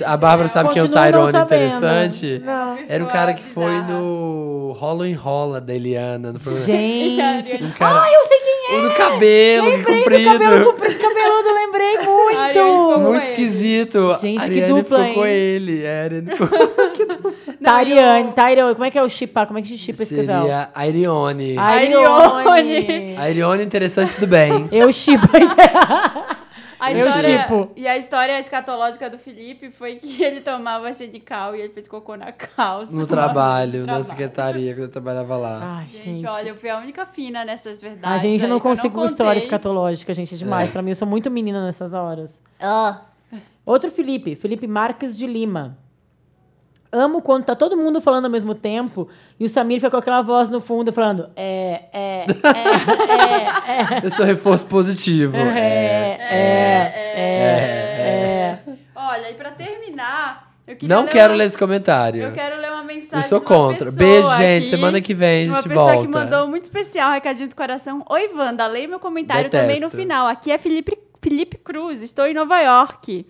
A Bárbara sabe quem é o Tyrone interessante? Não. Era o cara que foi no Rolo em Rola da Eliana. No programa. Gente. Um cara- Ah, eu sei quem é! O do cabelo Lembrei comprido. do cabelo comprido, cabeludo, lembrei <laughs> Ariane muito! Muito com ele. esquisito. Gente, a que Ariane dupla, ficou com hein? ele. É, a Ariane ficou... <laughs> Tariane, Tariane, como é que é o chipar? Como é que chipa esse casal? Seria a Irione. Arione. A Irione interessante do bem. Eu chipo <laughs> A história, tipo. E a história escatológica do Felipe foi que <laughs> ele tomava xenical e ele fez cocô na calça. No trabalho, na secretaria, quando eu trabalhava lá. Ai, Gente, gente. olha, eu fui a única fina nessas verdades. A gente aí, não contei. história escatológica, gente, é demais. Pra mim, eu sou muito menina nessas horas. Outro Felipe, Felipe Marques de Lima. Amo quando tá todo mundo falando ao mesmo tempo e o Samir fica com aquela voz no fundo falando é, é, é, é, Eu sou reforço positivo. é, é, é, é. Olha, e pra terminar, eu queria Não ler quero uma- ler esse comentário. Eu quero ler uma mensagem Eu sou de uma contra. pessoa Beijo, gente. Semana que vem a Uma gente pessoa volta. que mandou muito especial, recadinho do coração. Oi, Wanda, leia meu comentário também no final. Aqui é Felipe, Felipe Cruz, estou em Nova York.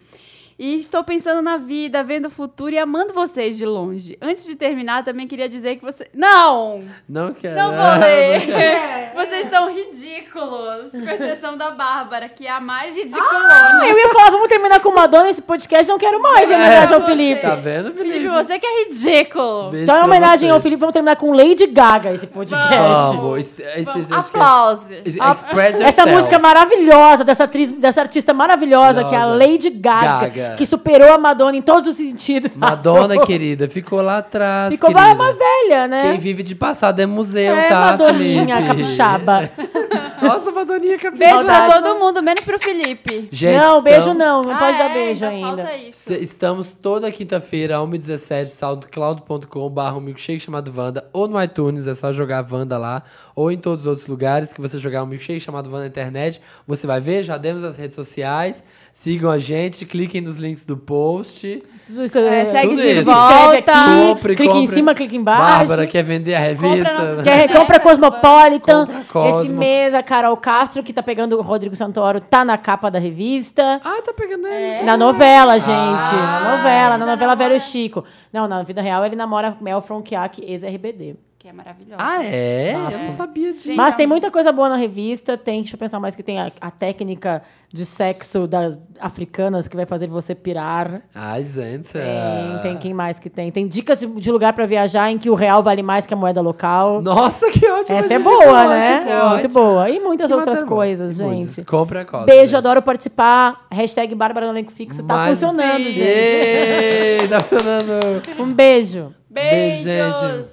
E estou pensando na vida, vendo o futuro e amando vocês de longe. Antes de terminar, também queria dizer que você. Não! Não quero. Não vou <laughs> ler! Vocês são ridículos! Com exceção da Bárbara, que é a mais ridiculona. Ah, eu ia falar, vamos terminar com Madonna esse podcast, não quero mais em homenagem ao. Felipe. Tá vendo, Felipe? Felipe, você que é ridículo! Beijo Só em homenagem você. ao Felipe, vamos terminar com Lady Gaga esse podcast. Vamos. Esse, esse, Vamos, é- aplause! Essa yourself. música maravilhosa dessa atriz, dessa artista maravilhosa, que é a. Lady Gaga, Gaga. Que superou a Madonna em todos os sentidos. <laughs> Madonna, querida, ficou lá atrás. Ficou querida. uma velha, né? Quem vive de passado é museu, é, tá, Madoninha, Felipe? capixaba. <laughs> Nossa, Madoninha capixaba. Beijo pra Saudade. todo mundo, menos pro Felipe. Gente, não, beijo estamos- não, não pode Ah, dar é, beijo ainda ainda. Falta isso. Se- Estamos toda quinta-feira, 1h17, soundcloud.com barra um milkshake chamado Wanda, ou no iTunes, é só jogar Wanda lá, ou em todos os outros lugares que você jogar um milkshake chamado Wanda na internet, você vai ver, já demos as redes sociais, sigam a gente, cliquem nos links do post. Isso, É, segue Tudo de isso. volta. Compre, clica em compre. cima, clica embaixo. Bárbara quer vender a revista. nossos né? Quer, compra Cosmopolitan. Compra Cosmo. Esse mês a Carol Castro, que tá pegando o Rodrigo Santoro, tá na capa da revista. Ah, tá pegando É. ele. Na novela, gente. Ah. na novela, na novela Velho Chico. Não, na vida real ele namora Mel Fronkiak, ex-RBD. Que é maravilhosa. Ah, é? Eu não sabia disso. Mas é tem um- muita coisa boa na revista. Tem, deixa eu pensar mais que tem a, a técnica de sexo das africanas que vai fazer você pirar. Ai, gente. Tem, tem quem mais que tem? Tem dicas de, de lugar pra viajar em que o real vale mais que a moeda local. Nossa, que ótimo. Essa é boa, né? É muito boa. E muitas Que outras coisas, Muitas. gente. Compre a coisa. Beijo, gente. adoro participar. Hashtag Bárbara no elenco fixo. Tá Mas- funcionando, gente. Ei, <laughs> tá funcionando. Um beijo. Beijo, Beijos!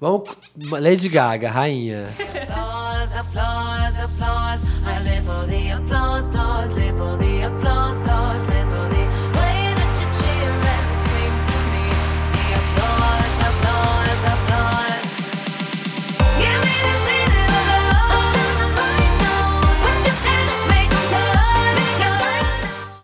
Vamos. Lady Gaga, rainha. Applause, applause, applause. I live for the applause.